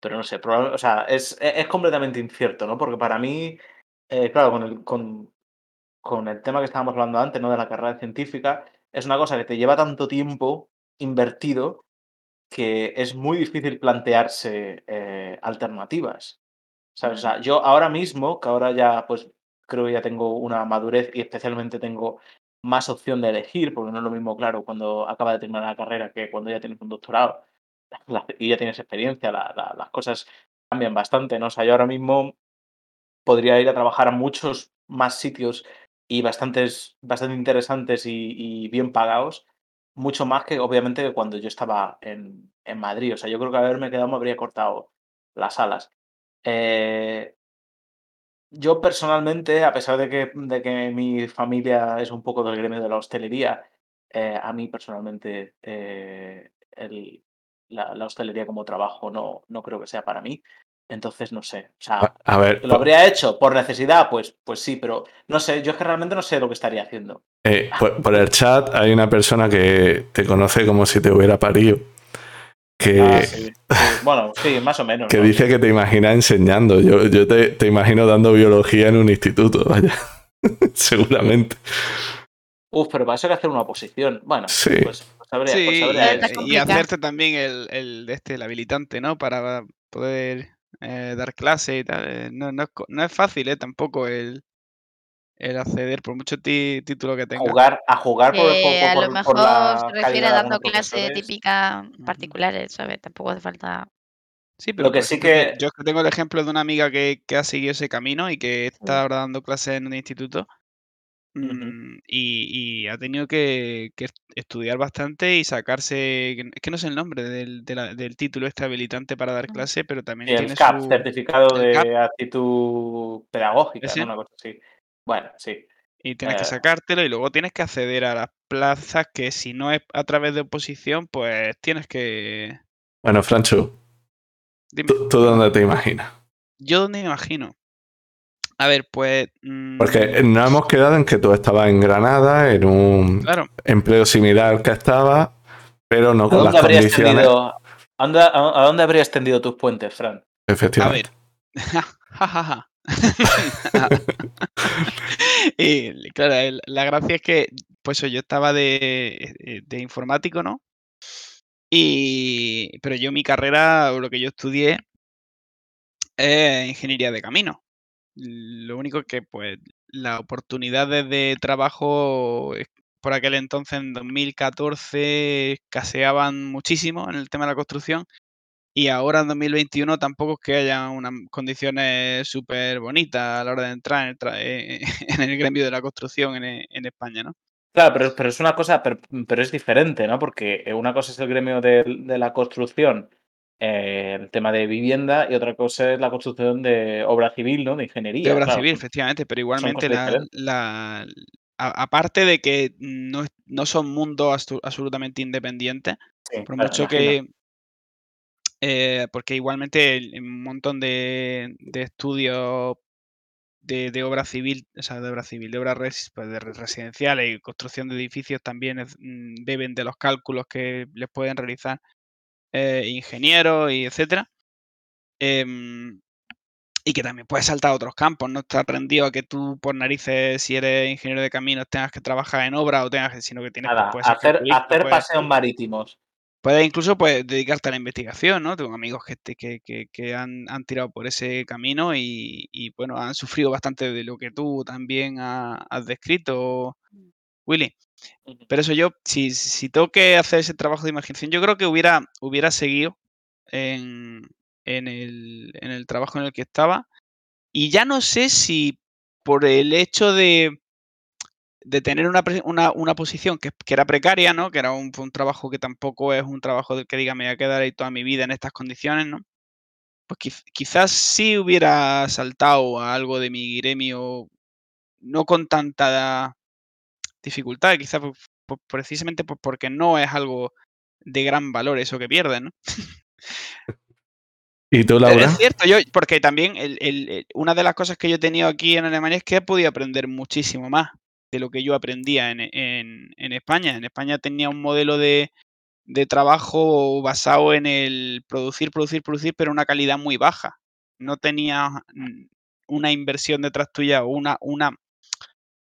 pero no sé, o sea, es, es es completamente incierto, ¿no? Porque para mí, eh, claro, con el, con, con el tema que estábamos hablando antes, ¿no? De la carrera científica, es una cosa que te lleva tanto tiempo invertido que es muy difícil plantearse eh, alternativas. ¿Sabes? O sea, yo ahora mismo, que ahora ya pues creo que ya tengo una madurez y especialmente tengo más opción de elegir, porque no es lo mismo, claro, cuando acaba de terminar la carrera que cuando ya tienes un doctorado y ya tienes experiencia, la- la- las cosas cambian bastante, ¿no? O sea, yo ahora mismo podría ir a trabajar a muchos más sitios y bastantes, bastante interesantes y, bien pagados, mucho más que obviamente que cuando yo estaba en, en Madrid. O sea, yo creo que haberme quedado me habría cortado las alas. Eh, yo personalmente, a pesar de que, de que mi familia es un poco del gremio de la hostelería, eh, a mí personalmente eh, el- la, la hostelería como trabajo no, no creo que sea para mí. Entonces, no sé. O sea, A, a ver, ¿que ¿Lo habría hecho por necesidad? Pues, pues sí, pero no sé, yo es que realmente no sé lo que estaría haciendo. eh, por, por el chat hay una persona que te conoce como si te hubiera parido. Que, Ah, sí, sí. Bueno, sí, más o menos. que ¿no? dice que te imaginas enseñando. Yo, yo te, te imagino dando biología en un instituto, vaya. Seguramente. Uf, pero para eso hay que hacer una oposición. Bueno, Sí. pues, pues habría, pues habría y- y, hacerte también el, el de este, el habilitante, ¿no? Para poder eh, dar clase y tal. eh, No, no, es, co- no es fácil, ¿eh? Tampoco el, el acceder, por mucho ti- título que tengas. Jugar, a jugar por, Que por- a por- lo por mejor la se refiere de dando típicas Ujú. particulares, ¿sabes? Tampoco hace falta. Sí, pero que por sí que- yo es que tengo el ejemplo de una amiga que, que ha seguido ese camino y que está ahora dando clases en un instituto. Mm, y, y ha tenido que, que est- estudiar bastante y sacarse, que- es que no sé el nombre del, de la- del título este habilitante para dar clase, pero también Sí, el tiene CAP, su... certificado el CAP. de actitud pedagógica. ¿no? Una cosa así. Bueno, sí. Y tienes que Eh. sacártelo y luego tienes que acceder a las plazas que si no es a través de oposición, pues tienes que... Bueno, Francho, Dime, ¿tú, tú dónde te imaginas? ¿yo dónde me imagino? A ver, pues... mm, Porque nos hemos quedado en que tú estabas en Granada, en un Claro, empleo similar al que estaba, pero no ¿A con las condiciones. tendido, a, dónde, a- a dónde habrías tendido tus puentes, Fran? a Efectivamente. ver. Ja, ja, ja. y claro, la gracia es que, pues yo estaba de, eh, de informático, ¿no? Y, pero yo mi carrera, o lo que yo estudié, es ingeniería de camino. Lo único que, pues, las oportunidades de trabajo es- por aquel entonces, en 2014, escaseaban muchísimo en el tema de la construcción. Y ahora en 2021 tampoco es que haya unas condiciones súper bonitas a la hora de entrar en el, eh, gremio de la construcción en, e- en España, ¿no? Claro, pero, pero es una cosa, pero, es diferente, ¿no? Porque eh, una cosa es el gremio de la construcción, eh, el tema de vivienda, y otra cosa es la construcción de obra civil, ¿no? De ingeniería. De obra claro, civil, efectivamente, pero igualmente la, diferentes. la- a- aparte de que no, no son mundos absolutamente independientes, Sí, por claro, mucho que, eh, porque igualmente un montón de, de estudios de, de obra civil, o sea, de obra civil, de obras res- pues, de re- residenciales y construcción de edificios también es- mm, beben de los cálculos que les pueden realizar eh, ingenieros y etcétera. Em, y que también puedes saltar a otros campos, no estás rendido a que tú por narices, si eres ingeniero de caminos, tengas que trabajar en obra o tengas que, sino que tienes, Nada, ser hacer, hacer paseos marítimos. Puedes incluso pues, dedicarte a la investigación, ¿no? Tengo amigos que, te- que, que- que han, han tirado por ese camino y, y, bueno, han sufrido bastante de lo que tú también ha- has descrito, Willy. Pero eso yo, si, si tengo que hacer ese trabajo de imaginación, yo creo que hubiera, hubiera seguido en, en el, en el trabajo en el que estaba. Y ya no sé si por el hecho de, de tener una, una, una posición que, que era precaria, ¿no? Que era un, un trabajo que tampoco es un trabajo del que diga me voy a quedar ahí toda mi vida en estas condiciones, ¿no? Pues quiz- quizás sí hubiera saltado a algo de mi gremio, no con tanta dificultad, quizás pues, precisamente pues porque no es algo de gran valor eso que pierden, ¿no? ¿Y tú, Laura? Es cierto, yo, porque también el- una de las cosas que yo he tenido aquí en Alemania es que he podido aprender muchísimo más de lo que yo aprendía en, en- en España. En España tenía un modelo de, de trabajo basado en el producir, producir, producir, pero una calidad muy baja. No tenía una inversión detrás tuya o una, una,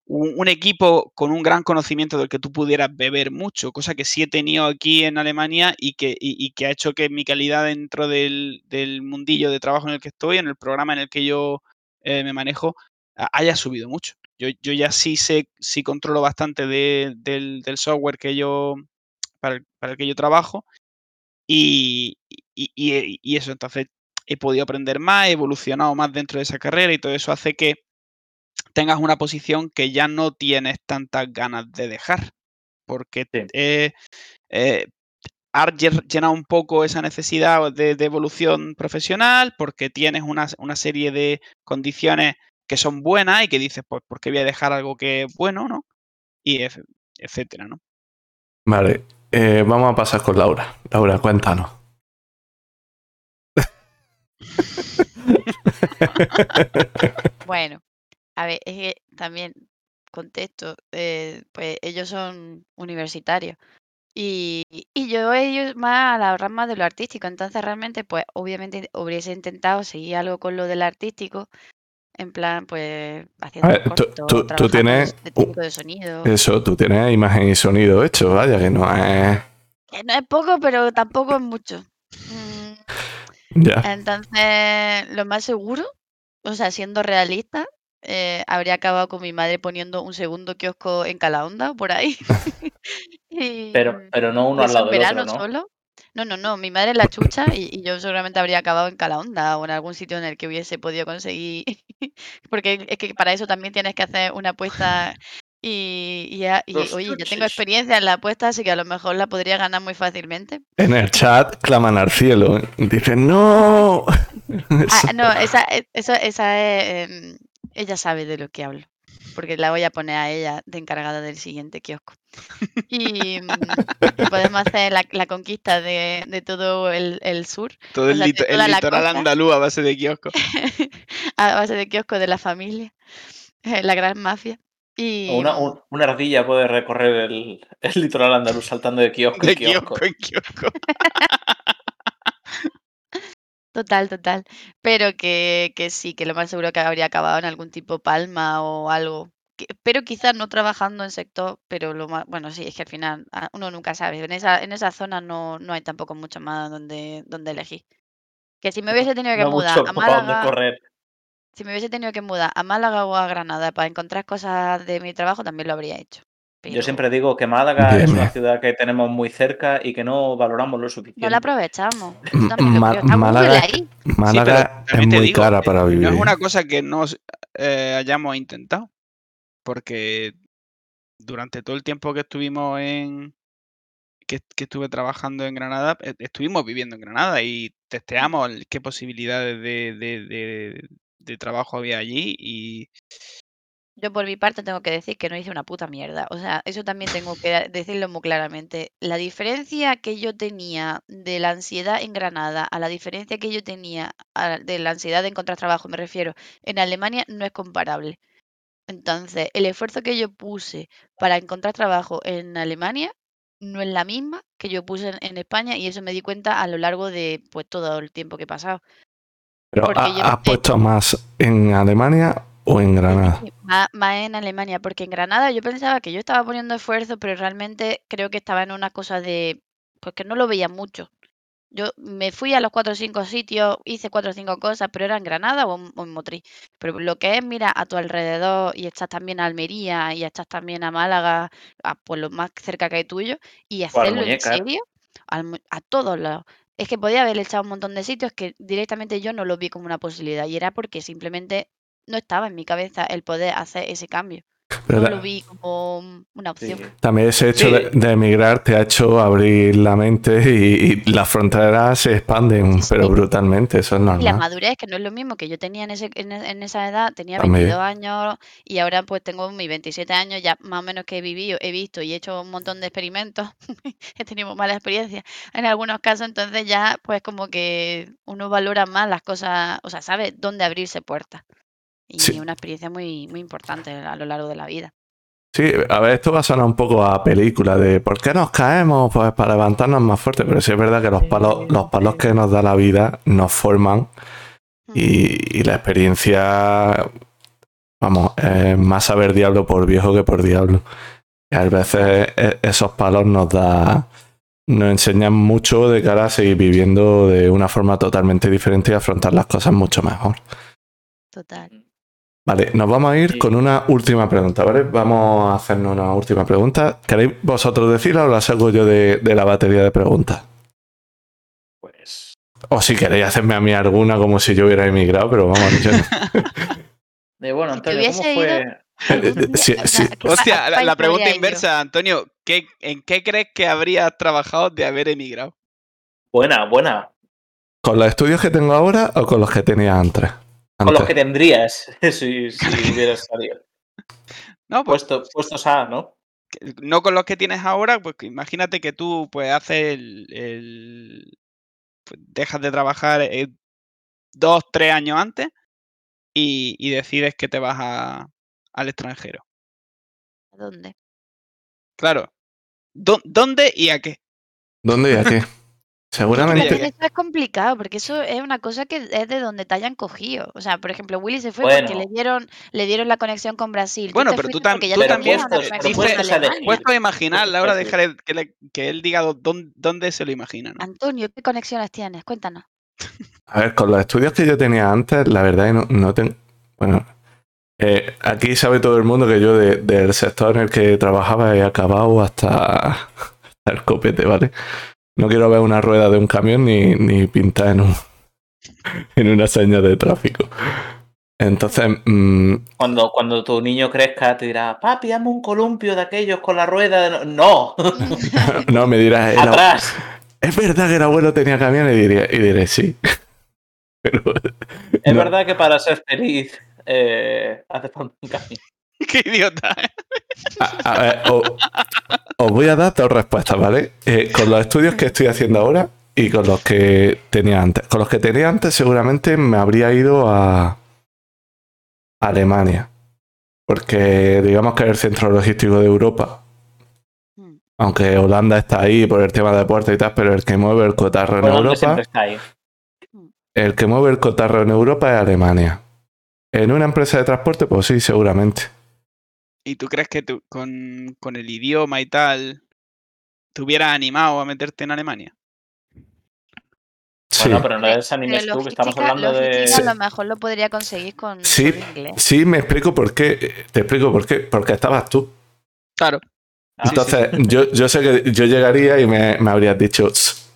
un, equipo con un gran conocimiento del que tú pudieras beber mucho, cosa que sí he tenido aquí en Alemania y que, y, que ha hecho que mi calidad dentro del, del mundillo de trabajo en el que estoy, en el programa en el que yo eh, me manejo, haya subido mucho. Yo, yo ya sí sé, sí controlo bastante de- del, del software que yo, para el, para el que yo trabajo y- y- y eso, entonces he podido aprender más, he evolucionado más dentro de esa carrera y todo eso hace que tengas una posición que ya no tienes tantas ganas de dejar, porque Sí. eh, eh, has lle- llenado un poco esa necesidad de, de evolución profesional, porque tienes una, una serie de condiciones que son buenas y que dices, pues, ¿por qué voy a dejar algo que es bueno, no? Y etcétera, ¿no? Vale, eh, vamos a pasar con Laura. Laura, cuéntanos. Bueno, a ver, es que también, contexto, eh, pues ellos son universitarios y, y yo ellos más a la rama de lo artístico, entonces realmente pues obviamente hubiese intentado seguir algo con lo del artístico, en plan pues haciendo ver, tú- cortos, tú- tienes de técnico de sonido, Eso, tú tienes imagen y sonido hecho, vaya, que no es. que no es poco, pero tampoco es mucho. Mm, Ya. Entonces, lo más seguro, o sea, siendo realista, eh, habría acabado con mi madre poniendo un segundo kiosco en Calahonda, por ahí. Y, Pero, pero no uno al lado del verano otro, ¿no? solo. No, no, no, mi madre es la chucha y, y yo seguramente habría acabado en Calahonda o en algún sitio en el que hubiese podido conseguir. Porque es que para eso también tienes que hacer una apuesta y, y ya- y, Los oye, yo tengo experiencia en la apuesta, así que a lo mejor la podría ganar muy fácilmente. En el chat claman al cielo. Dicen, ¡No! Ah, no, esa, e- eso, esa es. em, ella sabe de lo que hablo. Porque la voy a poner a ella de encargada del siguiente kiosco. Y, mm, y podemos hacer la, la conquista de, de todo el, el sur, Todo o el, sea, de lito- el litoral andaluz a base de kioscos. a base de kiosco de la familia, la gran mafia. Y, Una, un- una ardilla puede recorrer el, el litoral andaluz saltando de kiosco De en kiosco. kiosco en kiosco. Total, total. Pero que, que sí, que lo más seguro que habría acabado en algún tipo palma o algo. Que- pero quizás no trabajando en sector, pero lo más, bueno, sí, es que al final ah, uno nunca sabe. En esa, en esa zona no, no hay tampoco mucho más donde, donde elegir. Que si me hubiese tenido que No mudar mucho a para dónde Málaga, correr. si me hubiese tenido que mudar a Málaga o a Granada para encontrar cosas de mi trabajo, también lo habría hecho. Yo siempre digo que Málaga es Dime. una ciudad que tenemos muy cerca y que no valoramos lo No suficiente. la aprovechamos. Málaga, es muy digo, cara eh, para No vivir. es una cosa que no eh, hayamos intentado. Porque durante todo el tiempo que estuvimos en. que, que estuve trabajando en Granada, eh, estuvimos viviendo en Granada y testeamos qué posibilidades de, de- de- de trabajo había allí y Yo por mi parte tengo que decir que no hice una puta mierda. O sea, eso también tengo que decirlo muy claramente. La diferencia que yo tenía de la ansiedad en Granada a la diferencia que yo tenía a- de la ansiedad de encontrar trabajo, me refiero, en Alemania no es comparable. Entonces, el esfuerzo que yo puse para encontrar trabajo en Alemania no es la misma que yo puse en, en España y eso me di cuenta a lo largo de pues todo el tiempo que he pasado. Pero porque ¿ha- yo- ¿has puesto más en Alemania o en Granada? Más, más en Alemania, porque en Granada yo pensaba que yo estaba poniendo esfuerzo, pero realmente creo que estaba en una cosa de, pues que no lo veía mucho. Yo me fui a los cuatro o cinco sitios, hice cuatro o cinco cosas, pero era en Granada o en, o en Motril. Pero lo que es, mira, a tu alrededor y estás también a Almería y estás también a Málaga, a pues lo más cerca que hay tuyo, y hacerlo en serio, al a todos lados. Es que podía haber echado un montón de sitios que directamente yo no lo vi como una posibilidad y era porque simplemente no estaba en mi cabeza el poder hacer ese cambio. Pero No lo vi como una Sí. opción. También ese hecho Sí. de, de emigrar te ha hecho abrir la mente y, y las fronteras se expanden, Sí, pero brutalmente, eso es Y la normal. madurez, que no es lo mismo que yo tenía en, ese, en, e- en esa edad, tenía También. 22 años y ahora pues tengo mis 27 años, ya más o menos que he vivido, he visto y he hecho un montón de experimentos, he tenido malas experiencias en algunos casos, entonces ya pues como que uno valora más las cosas, o sea, sabe dónde abrirse puertas. Y Sí. una experiencia muy, muy importante a lo largo de la vida. Sí, a ver, esto va a sonar un poco a película de ¿por qué nos caemos? Pues para levantarnos más fuerte, pero sí es verdad que los palos, los palos que nos da la vida nos forman y, y la experiencia, vamos, es más saber diablo por viejo que por diablo. Y a veces e- esos palos nos da, nos enseñan mucho de cara a seguir viviendo de una forma totalmente diferente y afrontar las cosas mucho mejor. Total. Vale, nos vamos a ir Sí. con una última pregunta, ¿vale? Vamos a hacernos una última pregunta. ¿Queréis vosotros decirla o la saco yo de, de la batería de preguntas? Pues. O si queréis hacerme a mí alguna como si yo hubiera emigrado, pero vamos, yo no. Eh, bueno, Antonio, ¿cómo fue? Sí, sí. sea, ¿qué pa- Hostia, la, pregunta inversa, Antonio, ¿qué, ¿en qué crees que habrías trabajado de haber emigrado? Buena, buena. ¿Con los estudios que tengo ahora o con los que tenía antes? Con los que tendrías si, si hubieras salido. No, pues Puesto, puestos a, ¿no? no con los que tienes ahora, pues imagínate que tú pues haces el, el- pues, dejas de trabajar eh, dos, tres años antes y, y decides que te vas a- al extranjero. ¿A dónde? Claro. ¿Dó- ¿Dónde y a qué? ¿Dónde y a qué? Seguramente. Eso es complicado, porque eso es una cosa que es de donde te hayan cogido. O sea, por ejemplo, Willy se fue porque le Bueno. dieron, le dieron la conexión con Brasil. Bueno, pero tú, tam- tú Pero también pero puesto a imaginar, Laura, dejar que, le- que él diga dó- dónde, dónde se lo imagina, ¿no? Antonio, ¿qué conexiones tienes? Cuéntanos. A ver, con los estudios que yo tenía antes, la verdad que no, no tengo. Bueno, eh, aquí sabe todo el mundo que yo de- del sector en el que trabajaba he acabado hasta, hasta el copete, ¿vale? No quiero ver una rueda de un camión ni, ni pintar en, un, en una señal de tráfico. Entonces, mm, Cuando, cuando tu niño crezca, te dirá, papi, hazme un columpio de aquellos con la rueda. de no- No, no me dirás, "Eh, no, atrás. es verdad que el abuelo tenía camión y diré, y diré sí. Pero, Es no. verdad que para ser feliz eh, hace falta un camino. Qué idiota. ¿eh? A, a ver, o- os voy a dar dos respuestas, ¿vale? Eh, con los estudios que estoy haciendo ahora y con los que tenía antes. Con los que tenía antes seguramente me habría ido a Alemania. Porque digamos que es el centro logístico de Europa. Mm. Aunque Holanda está ahí por el tema de deporte y tal, pero el que mueve el cotarro en Europa, está ahí. el que mueve el cotarro en Europa es Alemania. En una empresa de transporte, pues sí, seguramente. ¿Y tú crees que tú, con, con el idioma y tal te hubieras animado a meterte en Alemania? Sí. Bueno, pero no Hombre, es animes pero tú, que estamos hablando de. Sí. a lo mejor lo podría conseguir con Sí, inglés. Sí, me explico por qué. Te explico por qué. Porque estabas tú. Claro. Ah, sí, Entonces, Yo, yo sé que yo llegaría y me, me habrías dicho, "Tss,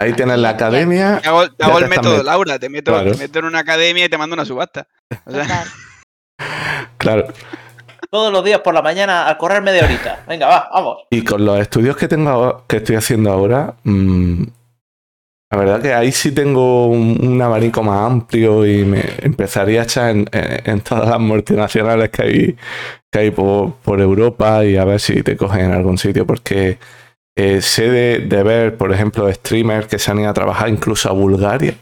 ahí tienes la academia. Te hago, te Ya hago te el método met- Laura, te meto, Claro. te meto en una academia y te mando una subasta. O sea, Total. Claro. Todos los días por la mañana a correr media horita. Venga, va, vamos. Y con los estudios que tengo que estoy haciendo ahora, mm, la verdad que ahí sí tengo un, un abanico más amplio y me empezaría a echar en, todas las multinacionales que hay, que hay por, Europa y a ver si te cogen en algún sitio, porque eh, sé de, de ver, por ejemplo, streamers que se han ido a trabajar incluso a Bulgaria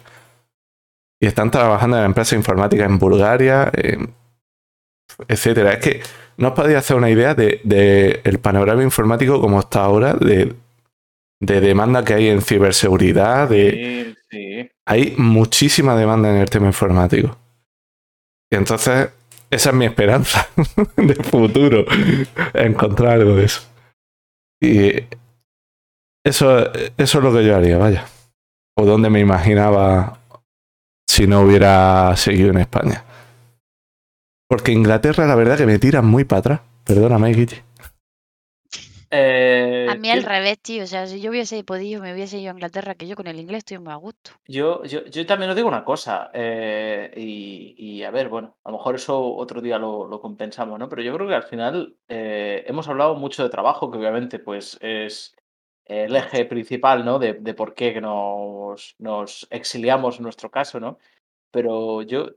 y están trabajando en empresas informáticas en Bulgaria, eh, etcétera. Es que no os podéis hacer una idea de, de el panorama informático como está ahora, de, de demanda que hay en ciberseguridad, de, Sí, sí. hay muchísima demanda en el tema informático. Y entonces, esa es mi esperanza de futuro, encontrar algo de eso. Y eso, eso es lo que yo haría, vaya. O donde me imaginaba si no hubiera seguido en España. Porque Inglaterra, la verdad, que me tiran muy para atrás. Perdóname, Guille. Eh, A mí al yo- revés, tío. O sea, si yo hubiese podido, me hubiese ido a Inglaterra, que yo con el inglés estoy muy a gusto. Yo, yo, yo también os digo una cosa, eh, y, y a ver, bueno, a lo mejor eso otro día lo, lo compensamos, ¿no? Pero yo creo que al final eh, hemos hablado mucho de trabajo, que obviamente pues es el eje principal, ¿no? De, de por qué que nos, nos exiliamos en nuestro caso, ¿no? Pero yo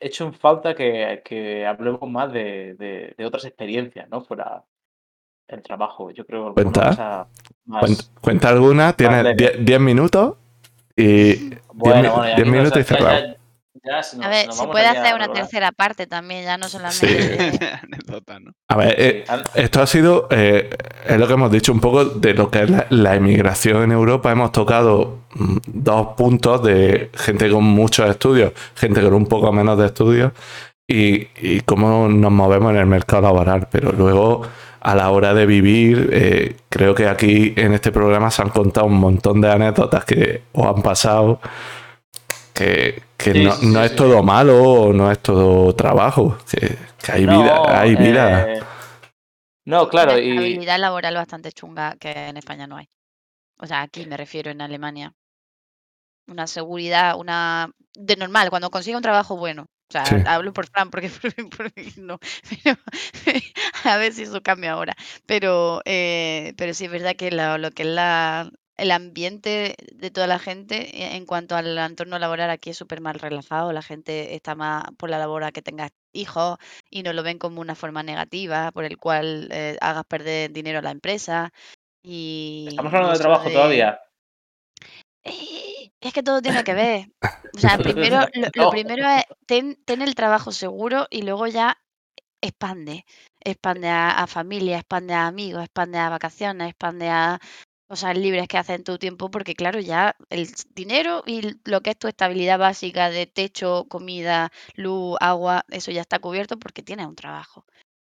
eh, echo en falta que, que hablemos más de, de- de otras experiencias, ¿no? Fuera el trabajo. Yo creo que Cuenta. más... Cuenta, alguna, tienes leve. 10 minutos y Bueno, mi- bueno, minutos y ya- ya- A ver, nos se vamos puede a hacer una tercera parte también, ya no Sí. solamente. anécdota, ¿no? A ver, eh, Sí, esto ha sido, eh, es lo que hemos dicho un poco de lo que es la, la emigración en Europa. Hemos tocado mm, dos puntos de gente con muchos estudios, gente con un poco menos de estudios y, y cómo nos movemos en el mercado laboral. Pero luego, a la hora de vivir, eh, creo que aquí en este programa se han contado un montón de anécdotas que os han pasado. Que, que Sí, no, sí, no sí, es sí. todo malo o no es todo trabajo, que, que hay no, vida, hay vida. eh, no, claro, una y estabilidad laboral bastante chunga que en España no hay. O sea, aquí me refiero en Alemania. Una seguridad, una. De normal, cuando consiga un trabajo bueno. O sea, Sí. hablo por Fran porque, no. Pero, a ver si eso cambia ahora. Pero, eh, pero sí es verdad que lo, lo que es la, el ambiente de toda la gente eh, en cuanto al entorno laboral aquí es súper mal relajado. La gente está más por la labor a que tengas hijos y no lo ven como una forma negativa por el cual eh, hagas perder dinero a la empresa. Y, estamos hablando de trabajo de- todavía. Eh, Es que todo tiene que ver. O sea, primero, lo, lo No. primero es ten, ten el trabajo seguro y luego ya expande. Expande a, a familia, expande a amigos, expande a vacaciones, expande a cosas libres que haces en tu tiempo, porque claro, ya el dinero y lo que es tu estabilidad básica de techo, comida, luz, agua, eso ya está cubierto porque tienes un trabajo.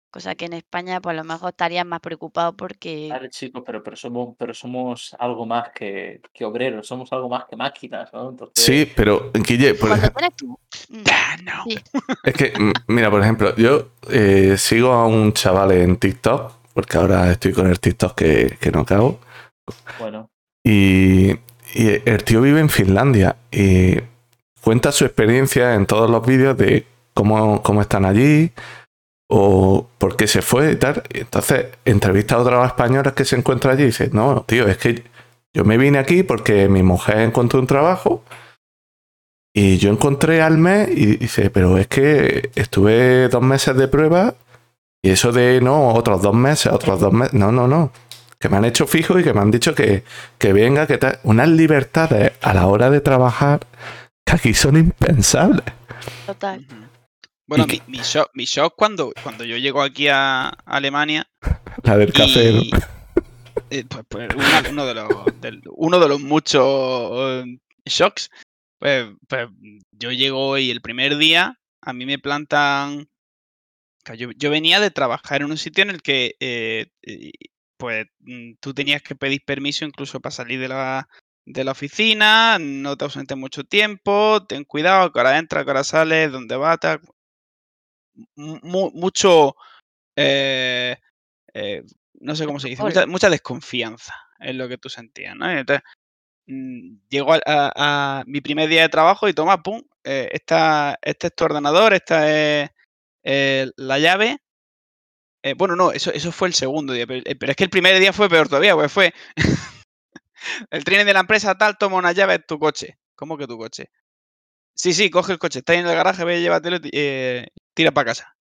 Cosa que en España, pues a lo mejor estarías más preocupado porque Vale, chicos, pero, pero, somos, pero somos algo más que, que obreros, somos algo más que máquinas, ¿no? Entonces, Sí, pero Guille, por cuando ejemplo, tienes tu... Mm, Ah, no. Sí. es que, mm, mira, por ejemplo, yo eh, sigo a un chaval en TikTok, porque ahora estoy con el TikTok que, que no cago, bueno, y, el tío vive en Finlandia y cuenta su experiencia en todos los vídeos de cómo, cómo están allí o por qué se fue y tal. Y entonces entrevista a otros españoles que se encuentran allí y dice, no, tío, es que yo me vine aquí porque mi mujer encontró un trabajo y yo encontré al mes y dice, pero es que estuve dos meses de prueba y eso de no, otros dos meses, otros dos meses, no, no, no. Que me han hecho fijo y que me han dicho que, que venga, que tal. Unas libertades a la hora de trabajar que aquí son impensables. Total. Bueno, mi, mi shock, mi shock cuando, cuando yo llego aquí a Alemania La del café. eh, pues, pues, una- uno, de los, del- uno de los muchos eh, shocks, pues, pues, yo llego y el primer día a mí me plantan... Yo, yo venía de trabajar en un sitio en el que eh, eh, pues mm, tú tenías que pedir permiso incluso para salir de la, de la oficina, no te ausentes mucho tiempo, ten cuidado, que ahora entra, que ahora sales, dónde vas. Mu- mucho eh, eh, no sé cómo se dice, mucha, mucha desconfianza es lo que tú sentías, ¿no? Y entonces, mm, a, a- a mi primer día de trabajo y toma, pum, eh, esta, este es tu ordenador, esta es eh, la llave. Eh, bueno, no, eso, eso fue el segundo día, pero, eh, pero es que el primer día fue peor todavía, pues fue el training de la empresa tal, toma una llave, es tu coche. ¿Cómo que tu coche? Sí, sí, coge el coche, está en el garaje, ve, llévatelo, y, eh, tira para casa.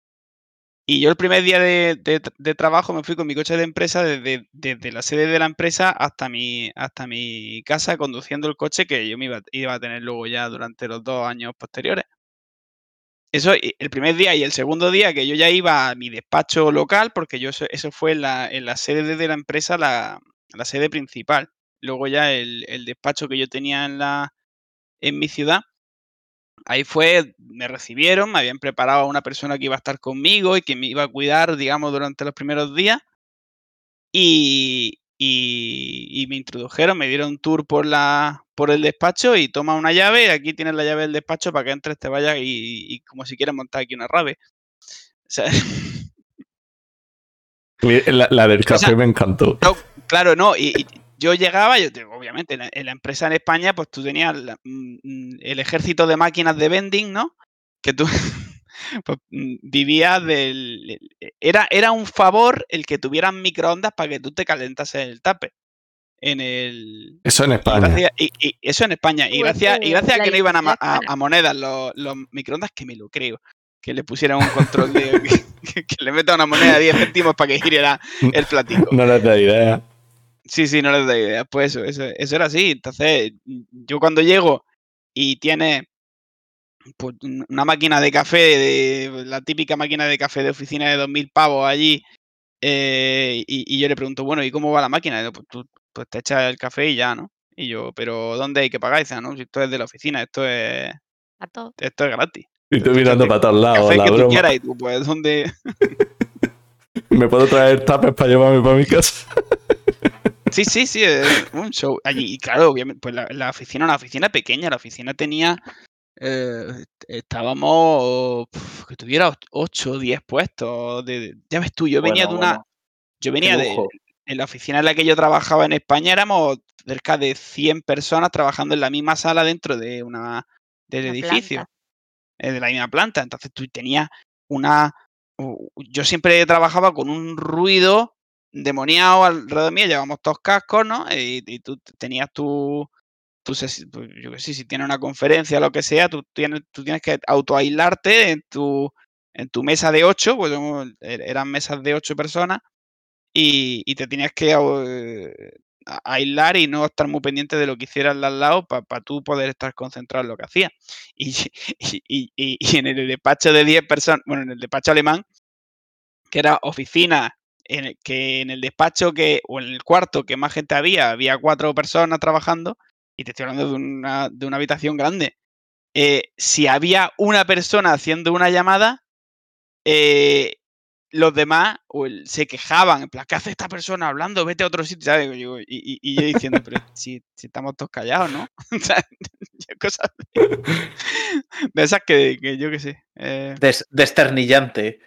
Y yo el primer día de, de de trabajo me fui con mi coche de empresa desde, desde la sede de la empresa hasta mi, hasta mi casa conduciendo el coche que yo me iba, iba a tener luego ya durante los dos años posteriores. Eso y el primer día y el segundo día que yo ya iba a mi despacho local, porque yo eso, fue en la, en sede de la empresa, la, sede principal. Luego ya el, despacho que yo tenía en, la, en mi ciudad, ahí fue, me recibieron, me habían preparado a una persona que iba a estar conmigo y que me iba a cuidar, digamos, durante los primeros días. Y- y me introdujeron, me dieron un tour por, la, por el despacho y toma una llave, aquí tienes la llave del despacho para que entres, te vayas y, y como si quieres montar aquí una rave. O sea, La, la del café sea, me encantó. No, claro, no. Y, y yo llegaba, yo obviamente, en la, en la empresa en España, pues tú tenías la- mm, mm, el ejército de máquinas de vending, ¿no? Que tú pues, mm, vivías del. Era, era un favor el que tuvieran microondas para que tú te calentases el tape. En el. Eso en Y, España. gracias- y- y eso en España. Y gracias, y gracias a que no iban a, monedas los, los microondas, que me lo creo. Que le pusieran un control de. que, que le meta una moneda de 10 céntimos para que gire la- el platico. No les da idea. Sí, sí, no les da idea. Pues eso, eso, eso era así. Entonces, yo cuando llego y tiene pues, un- una máquina de café, de, la típica máquina de café de oficina de 2.000 pavos allí, eh, y, y yo le pregunto, bueno, ¿y cómo va la máquina? Y yo, pues tú pues te echas el café y ya, ¿no? Y yo, ¿pero dónde hay que pagar? Y dice, "Ah, no, si esto es de la oficina, esto es, A todo. esto es gratis. Y tú mirando para todos lados, café la que tú broma. quieras y tú, pues, ¿dónde? ¿Me puedo traer tapes para llevarme para mi casa? Sí, sí, sí, es un show. Allí, y claro, obviamente, pues la, la oficina, una oficina pequeña, la oficina tenía, eh, estábamos, pf, que tuviera 8 o 10 puestos. De, ya ves tú, yo venía Bueno, de una, bueno, yo venía de, lujo. En la oficina en la que yo trabajaba en España éramos cerca de 100 personas trabajando en la misma sala dentro de una, del Una edificio, planta. eh, de la misma planta. Entonces tú tenías una, yo siempre trabajaba con un ruido demoniado alrededor mío, llevamos todos cascos, ¿no? Y, y tú tenías tu, sesi- pues, yo qué sé, si tienes una conferencia o lo que sea, tú tienes, tú tienes que autoaislarte en tu, en tu mesa de ocho, pues er- eran mesas de ocho personas, y, te tenías que eh, aislar y no estar muy pendiente de lo que hicieras al lado para tú poder estar concentrado en lo que hacías. Y, y, y- en el despacho de 10 personas, bueno, en el despacho alemán, que era oficina, en que en el despacho que, o en el cuarto que más gente había, había cuatro personas trabajando, y te estoy hablando de una, de una habitación grande. eh, si había una persona haciendo una llamada, eh, los demás o el- se quejaban, en plan, ¿qué hace esta persona hablando? Vete a otro sitio, ¿sabes? Y, yo- y- y- yo diciendo, pero si, si estamos todos callados, ¿no? Cosas de, de esas que, que yo qué sé. eh, Des- desternillante.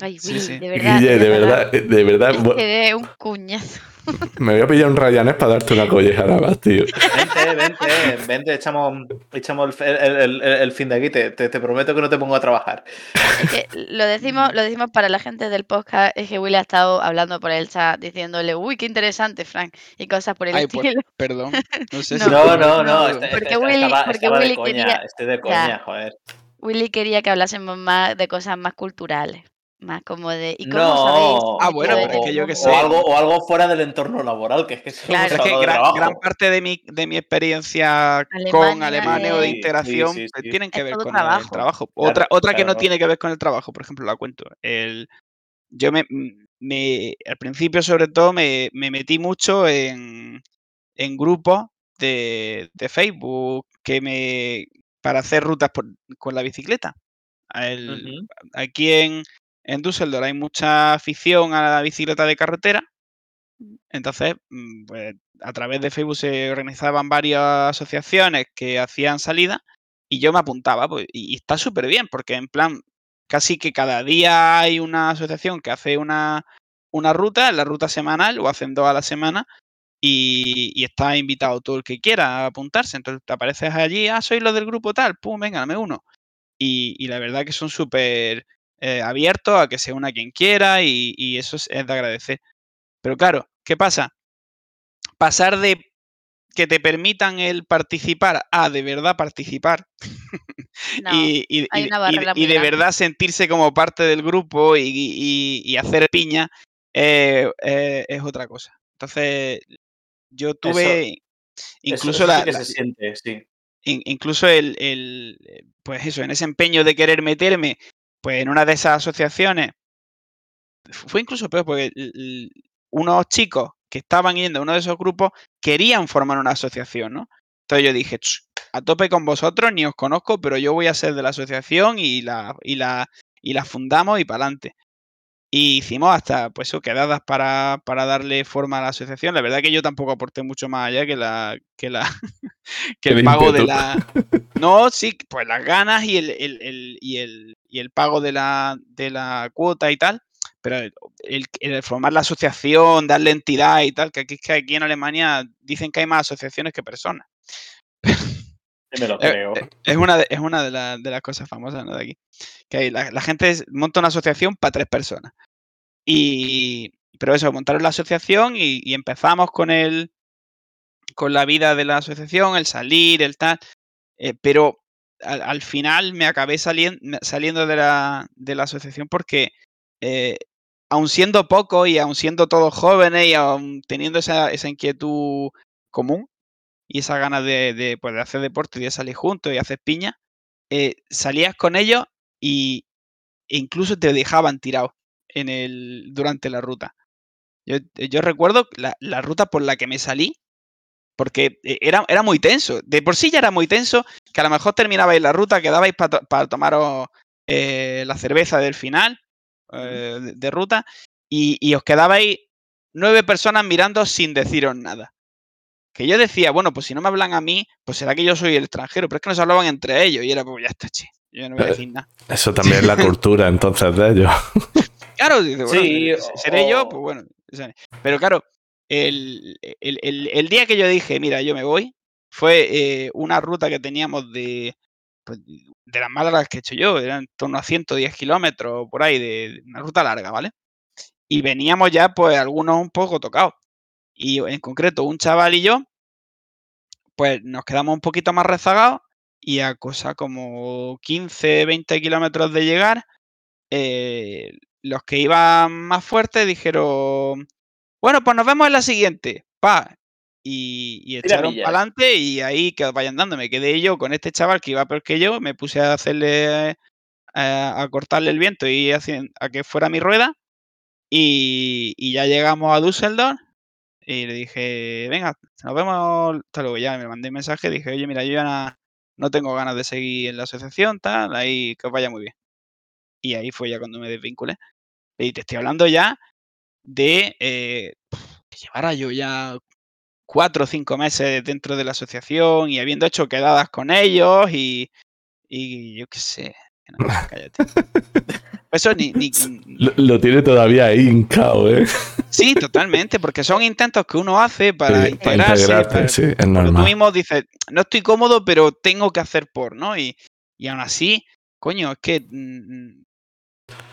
Ay, Sí, Willy, sí. de verdad. Guille, de verdad. verdad, de verdad. De un cuñazo. Me voy a pillar un Ryanair para darte una collejada más, tío. Vente, vente, vente, echamos, echamos el, el- el- el- el fin de aquí. Te, te- te prometo que no te pongo a trabajar. Es que lo decimos, lo decimos para la gente del podcast, es que Willy ha estado hablando por el chat diciéndole, uy, qué interesante, Frank, y cosas por el Ay, pues, estilo. perdón. No sé No, si. No, no, no. no, este- porque Willy- estaba, porque estaba de Willy coña. quería- Estoy de ya. coña, joder. Willy quería que hablásemos más de cosas más culturales, más como de, ¿y cómo No. sabéis? Ah, bueno, pero es que yo qué cómo- sé. O algo, o algo fuera del entorno laboral, que es que Claro. es que gran, trabajo. gran parte de mi, de mi experiencia con Alemania alemanes o de integración Sí, sí, pues, sí. tienen que Es ver con el trabajo. trabajo. Claro, otra otra que no tiene que ver con el trabajo, por ejemplo, la cuento. El, yo me, me- al principio, sobre todo, me, me metí mucho en, en grupos de, de Facebook que me para hacer rutas por- con la bicicleta. El- Ujú. Aquí en, en Düsseldorf hay mucha afición a la bicicleta de carretera. Entonces, mm, pues, a través de Facebook se organizaban varias asociaciones que hacían salidas y yo me apuntaba. Pues, y, y está súper bien, porque en plan, casi que cada día hay una asociación que hace una, una ruta, la ruta semanal, o hacen dos a la semana, y, y está invitado todo el que quiera a apuntarse. Entonces te apareces allí, ah, soy los del grupo tal, pum, venga, dame uno. Y, y la verdad que son súper eh, abiertos a que se una quien quiera y, y eso es, es de agradecer. Pero claro, ¿qué pasa? Pasar de que te permitan el participar a de verdad participar No, y, y- hay y- de verdad sentirse como parte del grupo y, hacer piña eh, eh, es otra cosa. Entonces, yo tuve Eso- incluso eso la- que la- se siente, sí. in- incluso el, el, eh, pues eso, en ese empeño de querer meterme, pues en una de esas asociaciones, fu- fue incluso peor porque unos chicos que estaban yendo a uno de esos grupos querían formar una asociación, ¿no? Entonces yo dije, "Ch, a tope con vosotros, ni os conozco, pero yo voy a ser de la asociación y la, y la, y la fundamos y para adelante. Y hicimos hasta pues eso, quedadas para, para darle forma a la asociación. La verdad que yo tampoco aporté mucho más allá que la, que la que el pago de la. No, sí, pues las ganas y el, el- el- y el, y el pago de la, de la cuota y tal. Pero el, el- el formar la asociación, darle entidad y tal, que aquí, que aquí en Alemania dicen que hay más asociaciones que personas. Sí me lo Eh, creo. eh, Es una de, es una de, la- de las cosas famosas ¿no? de aquí. Que hay- la, la gente monta una asociación para tres personas. Y, pero eso, montaron la asociación y, y empezamos con el, con la vida de la asociación, el salir, el tal. eh, pero al, al final me acabé salien- saliendo de la, de la asociación porque, eh, aun siendo poco y aun siendo todos jóvenes y aun teniendo esa, esa inquietud común y esa ganas de, de, pues, de hacer deporte y de salir juntos y hacer piña, eh, salías con ellos y e incluso te dejaban tirado en el, durante la ruta. Yo, yo recuerdo la, la ruta por la que me salí, porque eh, era, era muy tenso. De por sí ya era muy tenso, que a lo mejor terminabais la ruta, quedabais para tomaros eh, la cerveza del final eh, de, de ruta y, y os quedabais nueve personas mirando sin deciros nada. Que yo decía, bueno, pues si no me hablan a mí, pues será que yo soy el extranjero, pero es que nos hablaban entre ellos y era, pues ya está, che, yo no voy a Eh, decir nada. Eso también es la cultura entonces de ellos. Claro, dice, bueno, Sí, eh, seré yo, pues bueno. Pero claro, el, el- el- el día que yo dije, mira, yo me voy, fue eh, una ruta que teníamos de, pues, de las más largas que he hecho yo, eran en torno a 110 kilómetros por ahí, de de una ruta larga, ¿vale? Y veníamos ya, pues, algunos un poco tocados. Y en concreto, un chaval y yo, pues nos quedamos un poquito más rezagados y a cosa como 15, 20 kilómetros de llegar, eh, los que iban más fuertes dijeron, bueno, pues nos vemos en la siguiente, pa. Y, echaron para adelante y ahí que vayan dando. Me quedé yo con este chaval que iba peor que yo, me puse a hacerle, eh, a cortarle el viento y hacien- a que fuera mi rueda. Y, y ya llegamos a Düsseldorf y le dije, venga, nos vemos. Hasta luego. Ya me mandé un mensaje, dije, oye, mira, yo ya na- no tengo ganas de seguir en la asociación, tal, ahí que os vaya muy bien. Y ahí fue ya cuando me desvinculé. Y te estoy hablando ya de eh, que llevara yo ya cuatro o cinco meses dentro de la asociación y habiendo hecho quedadas con ellos y, y yo qué sé. no, cállate. Eso ni, ni- Lo, lo tiene todavía ahí hincado, ¿eh? Sí, totalmente, porque son intentos que uno hace para Sí, integrarse. integrarte, para- sí, es porque tú normal. mismo dices, no estoy cómodo, pero tengo que hacer por, ¿no? Y, y aún así, coño, es que mm,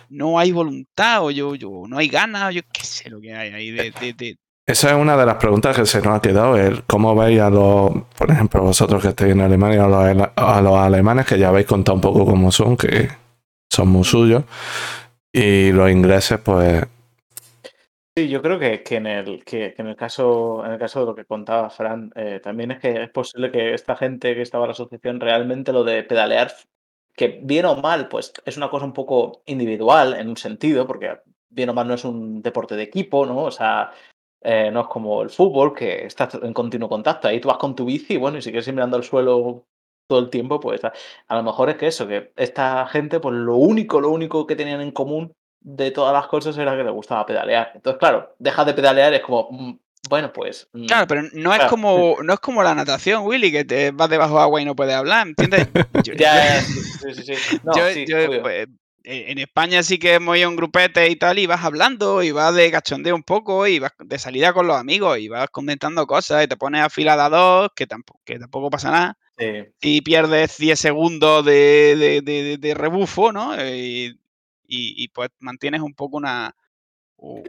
no hay voluntad o yo, yo no hay ganas, o yo qué sé lo que hay ahí de, de- de- Esa es una de las preguntas que se nos ha quedado, el cómo veis a los, por ejemplo, vosotros que estáis en Alemania, a los, a los alemanes, que ya habéis contado un poco cómo son, que son muy suyos, y los ingleses, pues, Sí, yo creo que, que en el, que, en el caso, en el caso de lo que contaba Fran, eh, también es que es posible que esta gente que estaba en la asociación realmente lo de pedalear, que bien o mal, pues es una cosa un poco individual en un sentido, porque bien o mal no es un deporte de equipo, ¿no? O sea, eh, no es como el fútbol, que estás en continuo contacto. Ahí tú vas con tu bici y bueno, y si quieres ir mirando al suelo todo el tiempo, pues a a lo mejor es que eso, que esta gente, pues lo único, lo único que tenían en común de todas las cosas era que le gustaba pedalear. Entonces, claro, dejas de pedalear es como, mm, bueno, pues. mm, Claro, pero no es como no es como la natación, Willy, que te vas debajo de agua y no puedes hablar, ¿entiendes? Yo- Ya, sí, sí, sí. No, yo, pues, eh, en España sí que hemos ido en grupete y tal, y vas hablando, y vas de cachondeo un poco, y vas de salida con los amigos, y vas comentando cosas, y te pones a fila de dos, que tampoco, que tampoco pasa nada. Sí. Y pierdes 10 segundos de, de- de- de rebufo, ¿no? Y, y- y, pues mantienes un poco una,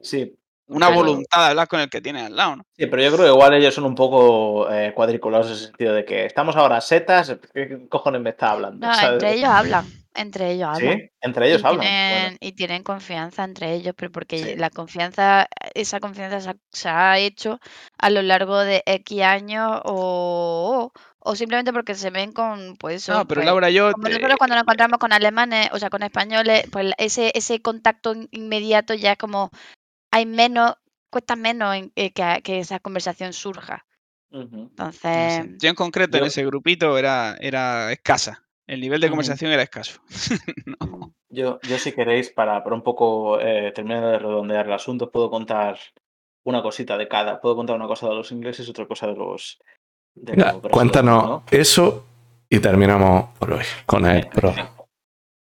Sí, una pero- voluntad de hablar con el que tienes al lado, ¿no? Sí, pero yo creo que igual ellos son un poco eh, cuadriculados en el sentido de que estamos ahora setas, ¿qué cojones me está hablando? No, ¿Sabes? entre ellos hablan. Entre ellos hablan. Sí, entre ellos y hablan. Tienen, Bueno, y tienen confianza entre ellos, pero porque Sí. la confianza, esa confianza se ha, se ha hecho a lo largo de X años o, o simplemente porque se ven con, pues No, pero pues, Laura, yo... como te- nosotros cuando nos encontramos con alemanes, o sea, con españoles, pues ese, ese contacto in- inmediato ya es como, hay menos, cuesta menos en- eh, que, que esa conversación surja. Entonces, yo en concreto en ese grupito era, era escasa. El nivel de conversación era escaso. No. Yo, yo si queréis, para, para un poco eh, terminar de redondear el asunto, puedo contar una cosita de cada. Puedo contar una cosa de los ingleses y otra cosa de los... De Venga, los cuéntanos ¿no? eso y terminamos por hoy con el pro.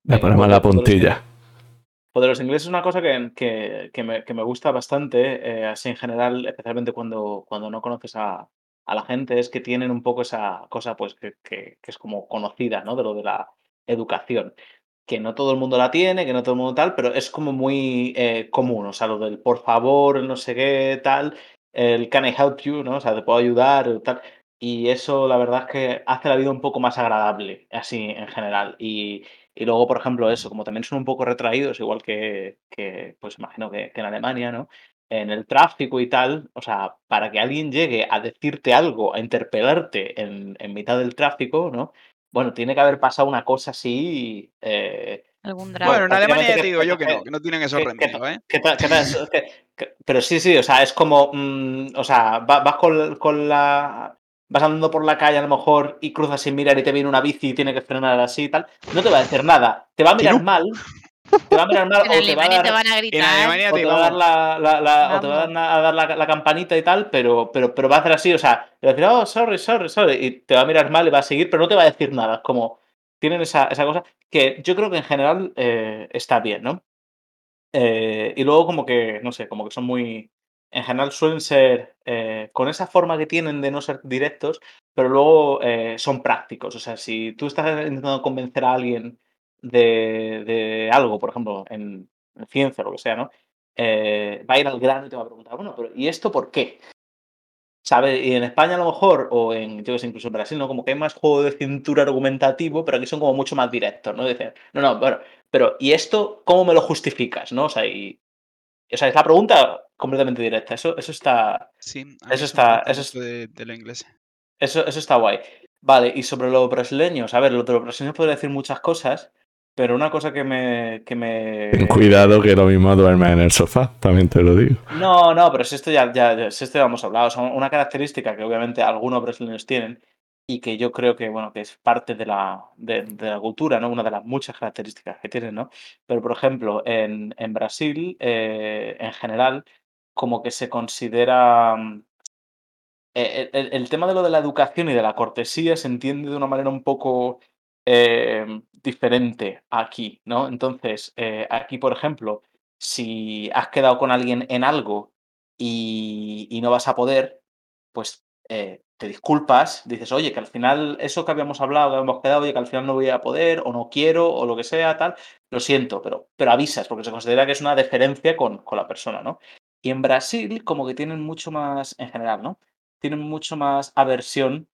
Le ponemos pues la puntilla. Pues de los ingleses es una cosa que, que- que me, que me gusta bastante, eh, así en general, especialmente cuando, cuando no conoces a, a la gente, es que tienen un poco esa cosa pues que, que- que es como conocida, ¿no? De lo de la educación. Que no todo el mundo la tiene, que no todo el mundo tal, pero es como muy eh, común, o sea, lo del por favor, no sé qué, tal, el can I help you, ¿no? O sea, te puedo ayudar, tal. Y eso, la verdad es que hace la vida un poco más agradable, así en general. Y, y luego, por ejemplo, eso, como también son un poco retraídos, igual que, que, pues imagino que, que en Alemania, ¿no? En el tráfico y tal, o sea, para que alguien llegue a decirte algo, a interpelarte en, en mitad del tráfico, ¿no? Bueno, tiene que haber pasado una cosa así. eh, algún drama. Bueno, en Alemania ya te digo yo que no, que no tienen esos remedios, ¿eh? Pero sí, sí, o sea, es como, mm, o sea, va- vas con, con la... Vas andando por la calle a lo mejor y cruzas sin mirar y te viene una bici y tiene que frenar así y tal. No te va a decir nada. Te va a mirar mal. Te va a mirar mal en o te va a Alemania te dar, van a En gritar. Alemania o te va a dar, la, la- la- o te va a dar, dar la, la campanita y tal, pero, pero, pero va a hacer así, o sea, te va a decir, oh, sorry, sorry, sorry, y te va a mirar mal y va a seguir, pero no te va a decir nada. Es como, tienen esa, esa cosa que yo creo que en general eh, está bien, ¿no? Eh, y luego como que, no sé, como que son muy, en general suelen ser eh, con esa forma que tienen de no ser directos, pero luego eh, son prácticos. O sea, si tú estás intentando convencer a alguien de, de algo, por ejemplo, en, en ciencia o lo que sea, ¿no? Eh, va a ir al grano y te va a preguntar, bueno, pero ¿y esto por qué? ¿Sabes? Y en España a lo mejor, o en, yo que sé, incluso en Brasil, ¿no? Como que hay más juego de cintura argumentativo, pero aquí son como mucho más directos, ¿no? Dicen, no, no, bueno, pero ¿y esto cómo me lo justificas? ¿No? O sea, y, o sea, es la pregunta completamente directa. Eso, eso está. Sí, Eso está- eso es- de, de lo inglés. Eso, eso está guay. Vale, y sobre los brasileños, a ver, lo de los brasileños podría decir muchas cosas, pero una cosa que me. Que me Ten cuidado que lo mismo duerme en el sofá, también te lo digo. No, no, pero si esto ya, ya, si esto ya hemos hablado. Son una característica que obviamente algunos brasileños tienen y que yo creo que, bueno, que es parte de la, de, de la cultura, ¿no? Una de las muchas características que tienen, ¿no? Pero, por ejemplo, en, en Brasil, eh, en general, como que se considera... mm, eh, El, el tema de lo de la educación y de la cortesía se entiende de una manera un poco eh, diferente aquí, ¿no? Entonces, eh, aquí, por ejemplo, si has quedado con alguien en algo y, y no vas a poder, pues eh, te disculpas, dices, oye, que al final eso que habíamos hablado, que habíamos quedado, oye, que al final no voy a poder, o no quiero, o lo que sea, tal, lo siento, pero, pero avisas, porque se considera que es una deferencia con, con la persona, ¿no? Y en Brasil, como que tienen mucho más, en general, ¿no? Tienen mucho más aversión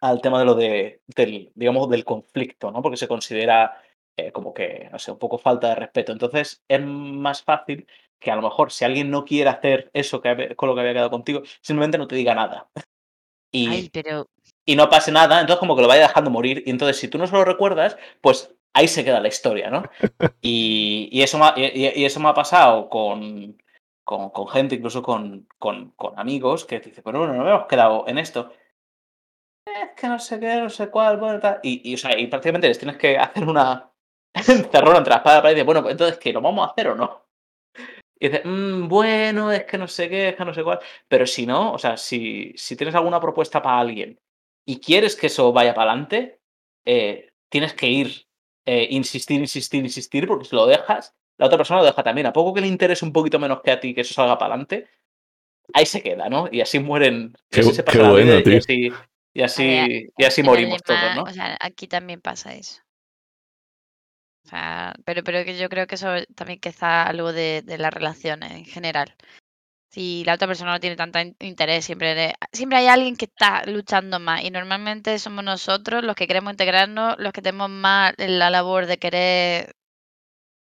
al tema de lo de, del, digamos, del conflicto, ¿no? Porque se considera eh, como que, no sé, un poco falta de respeto. Entonces, es más fácil que a lo mejor si alguien no quiere hacer eso que, con lo que había quedado contigo, simplemente no te diga nada. Y, Ay, pero y no pase nada, entonces como que lo vaya dejando morir. Y entonces, si tú no se lo recuerdas, pues ahí se queda la historia, ¿no? Y, y eso, me ha, y, y eso me ha pasado con, con, con gente, incluso con, con, con amigos, que te dicen, pero bueno, no habíamos quedado en esto. Es que no sé qué, no sé cuál, bueno, tal. Y, y, o sea, y prácticamente les tienes que hacer una encerrona entre la espada y la y dices, bueno, pues entonces, ¿qué? ¿Lo vamos a hacer o no? Y dices, "Mm, bueno, es que no sé qué, es que no sé cuál. Pero si no, o sea, si, si tienes alguna propuesta para alguien y quieres que eso vaya para adelante, eh, tienes que ir eh, insistir, insistir, insistir, porque si lo dejas, la otra persona lo deja también. A poco que le interese un poquito menos que a ti que eso salga para adelante, ahí se queda, ¿no? Y así mueren. Qué así bu- se qué pasa la vida bueno, y tío. así, y así, ver, y así en el morimos todos, ¿no? O sea, aquí también pasa eso. O sea, pero, pero que yo creo que eso también que está algo de, de las relaciones en general. Si la otra persona no tiene tanto in- interés, siempre, de- siempre hay alguien que está luchando más. Y normalmente somos nosotros los que queremos integrarnos, los que tenemos más la labor de querer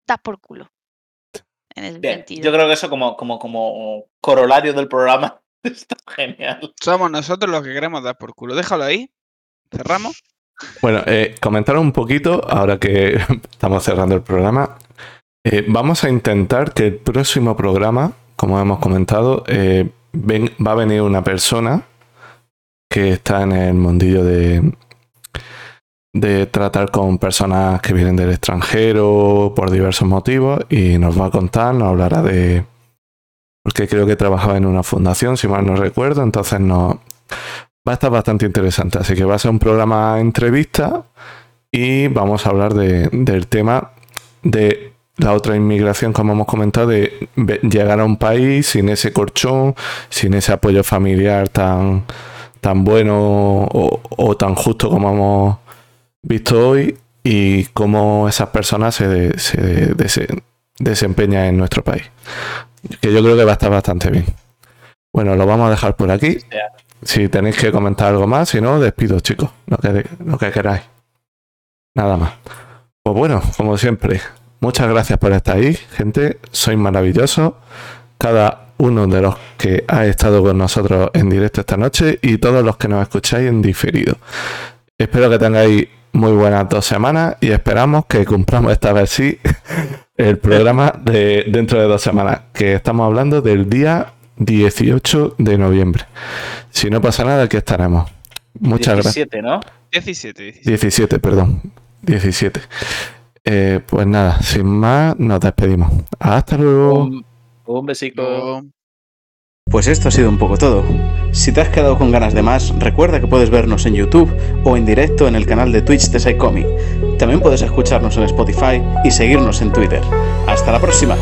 dar por culo. En ese Bien, sentido. yo creo que eso como, como, como corolario del programa está genial. Somos nosotros los que queremos dar por culo. Déjalo ahí. Cerramos. Bueno, eh, comentar un poquito, ahora que estamos cerrando el programa. eh, vamos a intentar que el próximo programa, como hemos comentado, eh, ven- va a venir una persona que está en el mundillo de, de tratar con personas que vienen del extranjero por diversos motivos y nos va a contar, nos hablará de... Porque creo que trabajaba en una fundación, si mal no recuerdo, entonces nos, va a estar bastante interesante. Así que va a ser un programa entrevista y vamos a hablar de- del tema de la otra inmigración, como hemos comentado, de llegar a un país sin ese colchón, sin ese apoyo familiar tan, tan bueno o, tan justo como hemos visto hoy y cómo esas personas se, de- se desempeñan en nuestro país. Que yo creo que va a estar bastante bien. Bueno, lo vamos a dejar por aquí. Si tenéis que comentar algo más, si no, despido, chicos. Lo que, lo que queráis. Nada más. Pues bueno, como siempre, muchas gracias por estar ahí, gente. Sois maravillosos. Cada uno de los que ha estado con nosotros en directo esta noche y todos los que nos escucháis en diferido. Espero que tengáis muy buenas dos semanas y esperamos que cumplamos esta vez sí el programa de dentro de dos semanas, que estamos hablando del día 18 de noviembre. Si no pasa nada, aquí estaremos. Muchas gracias. 17, ¿no? 17, 17. 17, perdón. 17. Eh, pues nada, sin más, nos despedimos. Hasta luego. Un, un besico. Pues esto ha sido un poco todo. Si te has quedado con ganas de más, recuerda que puedes vernos en YouTube o en directo en el canal de Twitch de Psycomic. También puedes escucharnos en Spotify y seguirnos en Twitter. ¡Hasta la próxima!